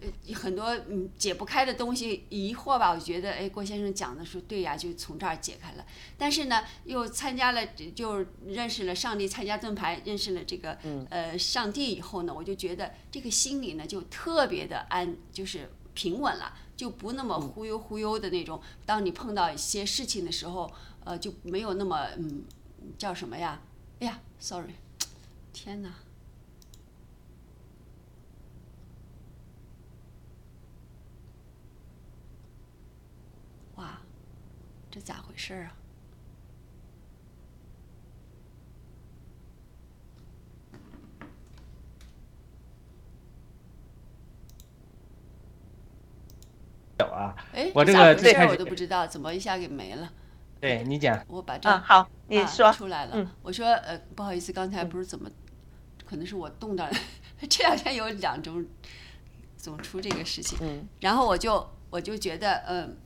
呃很多嗯解不开的东西疑惑吧，我觉得哎郭先生讲的说对呀，就从这儿解开了。但是呢，又参加了，就认识了上帝，参加盾牌，认识了这个呃上帝以后呢，我就觉得这个心里呢就特别的安，就是平稳了，就不那么忽悠忽悠的那种。当你碰到一些事情的时候。呃，就没有那么嗯，叫什么呀？哎呀，sorry，天哪！哇，这咋回事啊？有啊，哎，我这个这事我都不知道，怎么一下给没了？对你讲，我把这好，你说出来了。我说呃，不好意思，刚才不是怎么，可能是我动到，这两天有两种总出这个事情。嗯，然后我就我就觉得，嗯，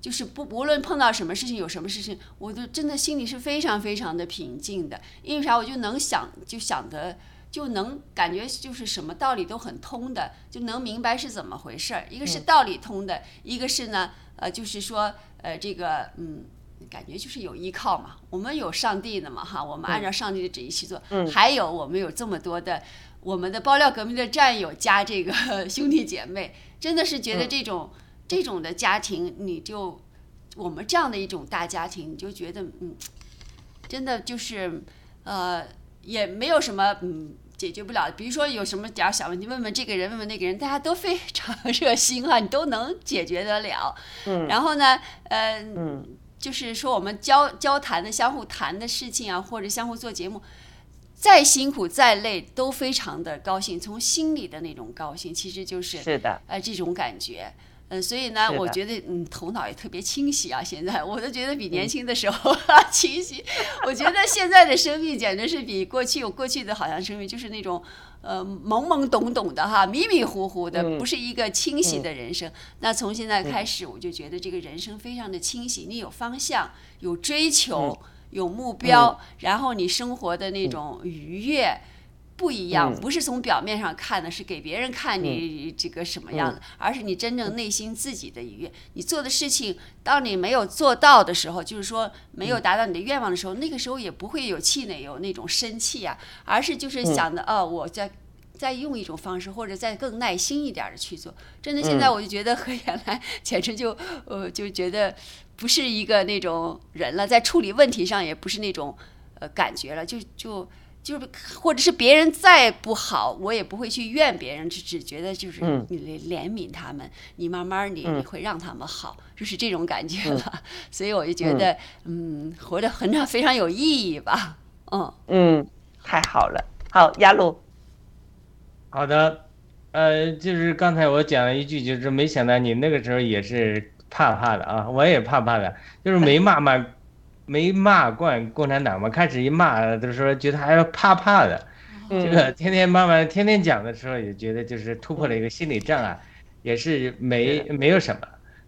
就是不无论碰到什么事情，有什么事情，我都真的心里是非常非常的平静的。因为啥？我就能想，就想的，就能感觉就是什么道理都很通的，就能明白是怎么回事儿。一个是道理通的，一个是呢，呃，就是说，呃，这个，嗯。感觉就是有依靠嘛，我们有上帝的嘛哈，我们按照上帝的旨意去做。嗯。还有我们有这么多的我们的爆料革命的战友加这个 兄弟姐妹，真的是觉得这种这种的家庭，你就我们这样的一种大家庭，你就觉得嗯，真的就是呃也没有什么嗯解决不了的。比如说有什么点小问题，问问这个人，问问那个人，大家都非常热心哈，你都能解决得了。嗯，然后呢，呃，嗯就是说我们交交谈的、相互谈的事情啊，或者相互做节目，再辛苦再累，都非常的高兴，从心里的那种高兴，其实就是是的，呃这种感觉。嗯，所以呢，我觉得嗯，头脑也特别清晰啊。现在我都觉得比嗯年轻的时候 清晰。我觉得现在的生命简直是比过去，我过去的好像生命就是那种呃懵懵懂懂的哈，迷迷糊糊的，嗯不是一个清晰的人生。那从现在开始，我就觉得这个人生非常的清晰，你有方向，有追求，有目标，然后你生活的那种愉悦。不一样，嗯。不是从表面上看的，是给别人看你这个什么样的，而是你真正内心自己的愉悦。你做的事情，当你没有做到的时候，就是说没有达到你的愿望的时候，那个时候也不会有气馁，有那种生气啊，而是就是想的，哦，我在。再用一种方式，或者再更耐心一点的去做，真的，现在我就觉得和原来简直就呃就觉得不是一个那种人了，在处理问题上也不是那种呃感觉了，就就就是或者是别人再不好，我也不会去怨别人，只只觉得就是嗯你怜悯他们，你慢慢你你会让他们好，就是这种感觉了。所以我就觉得，嗯，活得很常 非常有意义吧，嗯。嗯，太好了。好，亚露，好的，呃，就是刚才我讲了一句，就是没想到你那个时候也是怕怕的啊，我也怕怕的，就是没骂骂，没骂惯共产党嘛，开始一骂的时候觉得还要怕怕的，这个天天慢慢，天天讲的时候也觉得就是突破了一个心理障碍，也是没没有什么，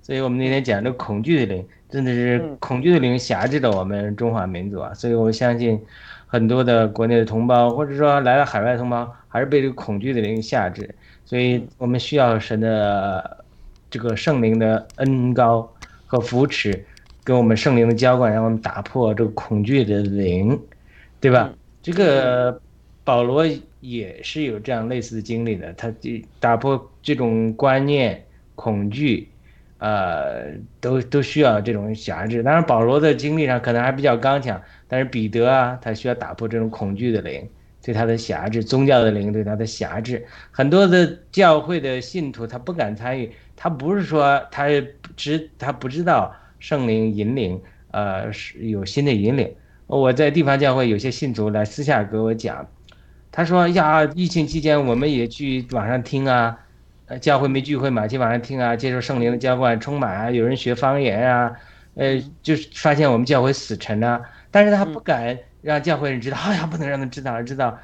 所以我们那天讲这个恐惧的灵，真的是嗯。恐惧的灵辖制着我们中华民族啊，所以我相信很多的国内的同胞，或者说来了海外同胞，还是被这个恐惧的灵辖制，所以我们需要神的这个圣灵的恩高和扶持，跟我们圣灵的浇灌，让我们打破这个恐惧的灵，对吧？嗯这个保罗也是有这样类似的经历的，他就打破这种观念、恐惧，呃，都都需要这种辖制。当然，保罗的经历上可能还比较刚强，但是彼得啊，他需要打破这种恐惧的灵，对他的辖制，宗教的灵对他的辖制。很多的教会的信徒他不敢参与，他不是说他知他不知道圣灵引领，呃，是有新的引领。我在地方教会有些信徒来私下给我讲，他说呀，疫情期间我们也去网上听啊，呃，教会没聚会嘛，去网上听啊，接受圣灵的浇灌，充满啊，有人学方言啊，呃，就是发现我们教会死沉啊，但是他不敢让教会人知道，哎呀，不能让他知道，知道，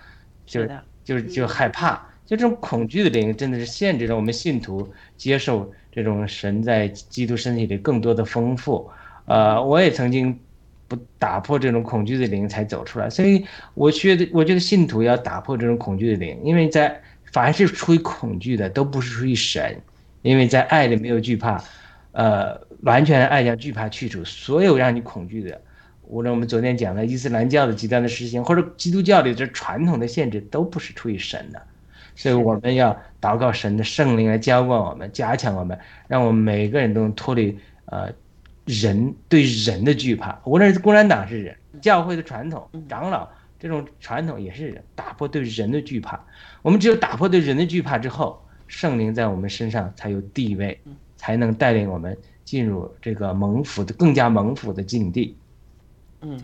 就是就是就害怕，就这种恐惧的灵真的是限制着我们信徒接受这种神在基督身体里更多的丰富。呃，我也曾经不打破这种恐惧的灵才走出来，所以我觉得，我觉得信徒要打破这种恐惧的灵，因为在凡是出于恐惧的，都不是出于神，因为在爱里没有惧怕，呃，完全爱将惧怕去除，所有让你恐惧的。无论我们昨天讲的伊斯兰教的极端的实行，或者基督教里这传统的限制，都不是出于神的，所以我们要祷告神的圣灵来浇灌我们，加强我们，让我们每个人都能脱离呃人对人的惧怕。无论是共产党是人，教会的传统，长老这种传统也是人，打破对人的惧怕。我们只有打破对人的惧怕之后，圣灵在我们身上才有地位，才能带领我们进入这个蒙福的更加蒙福的境地。嗯，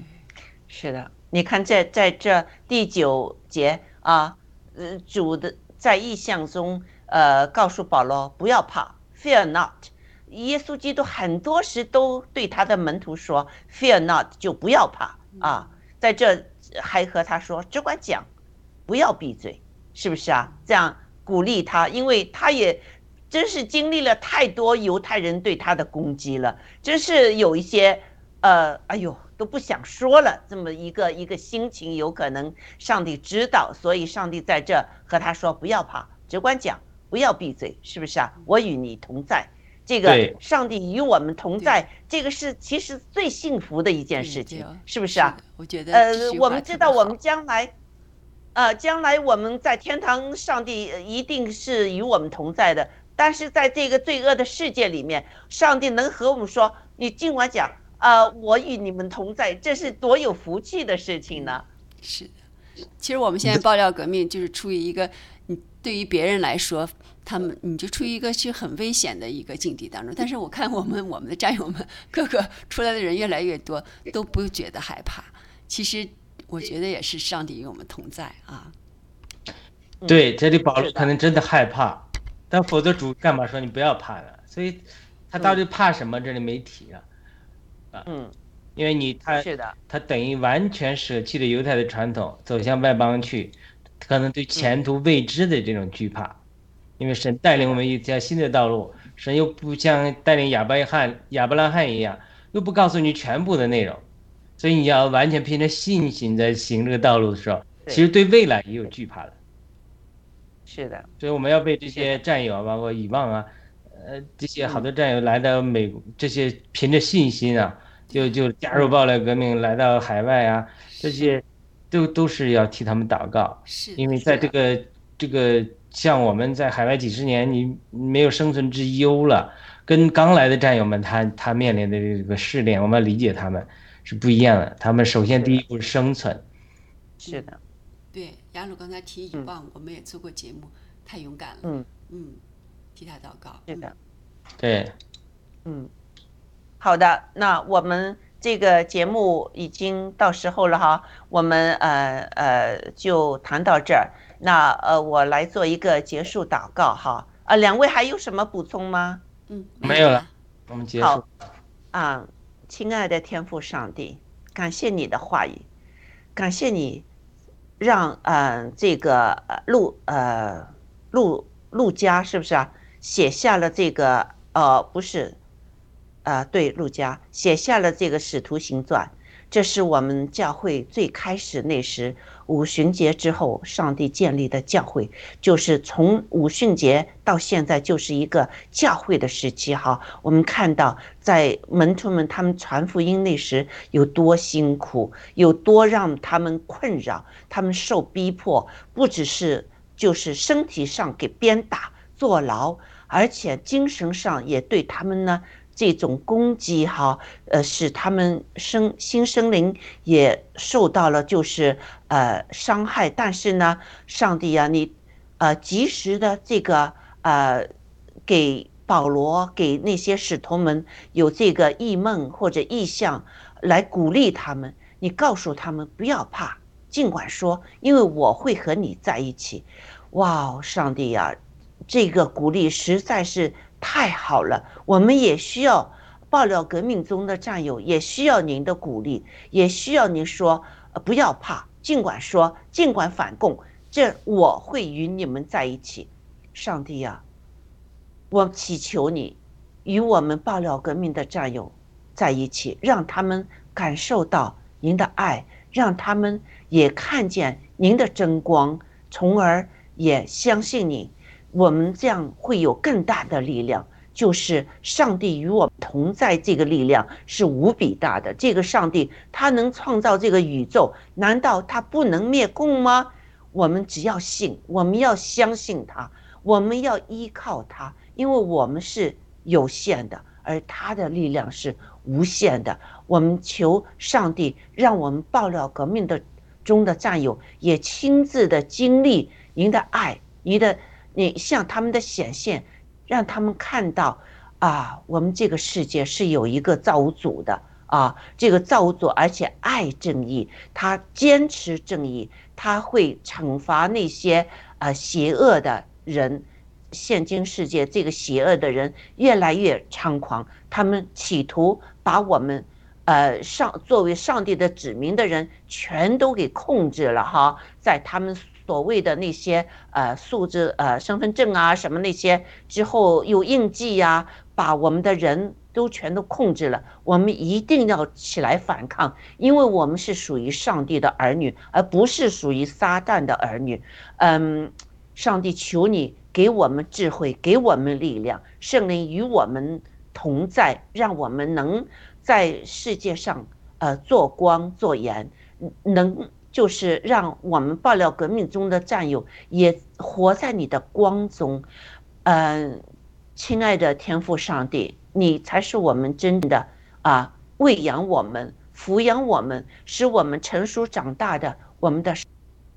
是的，你看在在这第九节啊，呃，主的在意象中，呃，告诉保罗不要怕，fear not。耶稣基督很多时都对他的门徒说，fear not，就不要怕啊。在这还和他说，只管讲，不要闭嘴，是不是啊？这样鼓励他，因为他也真是经历了太多犹太人对他的攻击了，真是有一些呃，哎呦。都不想说了，这么一个一个心情，有可能上帝知道，所以上帝在这和他说：“不要怕，只管讲，不要闭嘴，是不是啊？我与你同在，这个上帝与我们同在，这个是其实最幸福的一件事情，是不是啊？我觉得，呃，我们知道我们将来，呃，将来我们在天堂，上帝一定是与我们同在的。但是在这个罪恶的世界里面，上帝能和我们说：你尽管讲。”呃，我与你们同在，这是多有福气的事情呢！是的，其实我们现在爆料革命就是出于一个，你对于别人来说，他们你就处于一个是很危险的一个境地当中。但是我看我们我们的战友们，各个出来的人越来越多，都不觉得害怕。其实我觉得也是上帝与我们同在啊。对，这里保罗可能真的害怕，但否则主干嘛说你不要怕呢？所以他到底怕什么？这里没提啊。啊，嗯，因为你他是的，他等于完全舍弃了犹太的传统，走向外邦去，可能对前途未知的这种惧怕，因为神带领我们一条新的道路，神又不像带领亚伯拉罕亚伯拉罕一样，又不告诉你全部的内容，所以你要完全凭着信心在行这个道路的时候，其实对未来也有惧怕的。是的，所以我们要为这些战友啊，包括以望啊，呃，这些好多战友来到美国，这些凭着信心啊，就就加入暴力革命，来到海外啊，这些都都是要替他们祷告，是，因为在这个这个像我们在海外几十年，你没有生存之忧了，跟刚来的战友们他他面临的这个试炼，我们要理解他们是不一样的，他们首先第一步是生存，是的，对，雅鲁刚才提以望，我们也做过节目，太勇敢了。嗯。嗯，替他祷告。是的。对，嗯，好的，那我们这个节目已经到时候了哈，我们呃呃就谈到这儿。那呃，我来做一个结束祷告哈。啊，两位还有什么补充吗？嗯，没有了，我们结束好。啊，亲爱的天父上帝，感谢你的话语，感谢你让嗯、呃、这个呃陆呃陆陆家是不是啊写下了这个呃不是，呃对陆家写下了这个使徒行传，这是我们教会最开始那时五旬节之后上帝建立的教会，就是从五旬节到现在就是一个教会的时期哈。我们看到在门徒们他们传福音那时有多辛苦，有多让他们困扰，他们受逼迫，不只是就是身体上给鞭打、坐牢，而且精神上也对他们呢。这种攻击哈，呃，使他们生心生灵也受到了就是呃伤害。但是呢，上帝啊，你呃及时的这个呃给保罗给那些使徒们有这个异梦或者异象来鼓励他们，你告诉他们不要怕，尽管说，因为我会和你在一起。哇，上帝呀、这个鼓励实在是太好了，我们也需要爆料革命中的战友，也需要您的鼓励，也需要您说，不要怕，尽管说，尽管反共，这我会与你们在一起。上帝呀、我祈求你与我们爆料革命的战友在一起，让他们感受到您的爱，让他们也看见您的真光，从而也相信你。我们这样会有更大的力量，就是上帝与我们同在，这个力量是无比大的。这个上帝他能创造这个宇宙，难道他不能灭共吗？我们只要信，我们要相信他，我们要依靠他，因为我们是有限的，而他的力量是无限的。我们求上帝让我们爆料革命的中的战友也亲自的经历您的爱，您的。你向他们的显现，让他们看到啊，我们这个世界是有一个造物主的啊，这个造物主而且爱正义，他坚持正义，他会惩罚那些啊邪恶的人。现今世界这个邪恶的人越来越猖狂，他们企图把我们呃上作为上帝的指明的人全都给控制了哈，在他们。所谓的那些呃素质呃身份证啊什么那些之后有印记呀、把我们的人都全都控制了。我们一定要起来反抗，因为我们是属于上帝的儿女，而不是属于撒旦的儿女。嗯，上帝求你给我们智慧，给我们力量，圣灵与我们同在，让我们能在世界上呃做光做盐，能。就是让我们爆料革命中的战友也活在你的光中，嗯，亲爱的天父上帝，你才是我们真正的啊，喂养我们、抚养我们、使我们成熟长大的我们的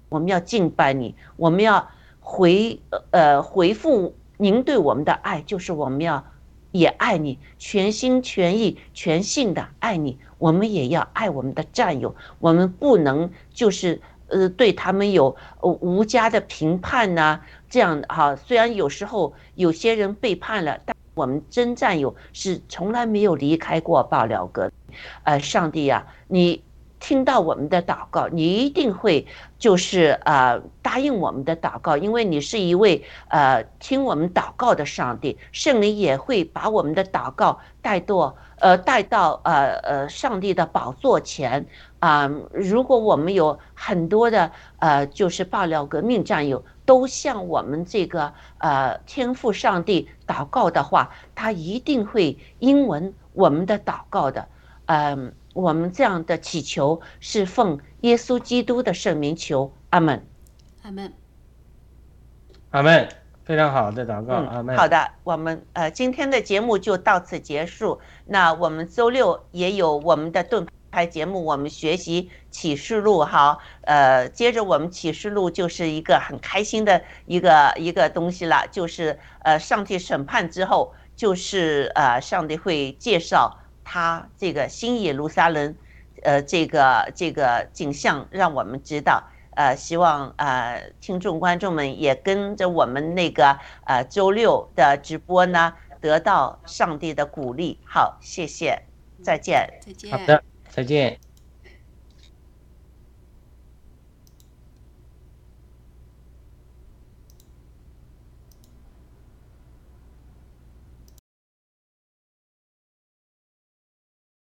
我们要敬拜你，我们要回呃回复您对我们的爱，就是我们要也爱你，全心全意全性的爱你。我们也要爱我们的战友，我们不能就是呃对他们有无加的评判呐，这样哈。虽然有时候有些人背叛了，但我们真战友是从来没有离开过爆料哥。呃，上帝呀，你。听到我们的祷告，你一定会就是呃答应我们的祷告，因为你是一位呃听我们祷告的上帝，圣灵也会把我们的祷告带到呃带到呃呃上帝的宝座前啊。如果我们有很多的呃就是爆料革命战友都向我们这个呃天赋上帝祷告的话，他一定会应允我们的祷告的，嗯。我们这样的祈求是奉耶稣基督的圣名求，阿门，阿门，阿门，非常好的祷告，阿门。好的，我们呃今天的节目就到此结束。那我们周六也有我们的盾牌节目，我们学习启示录哈。呃，接着我们启示录就是一个很开心的一个一个东西了，就是呃上帝审判之后，就是呃上帝会介绍。他这个新耶路撒冷，呃，这个这个景象让我们知道，呃，希望呃听众观众们也跟着我们那个呃周六的直播呢，得到上帝的鼓励。好，谢谢，再见，再见，好的，再见。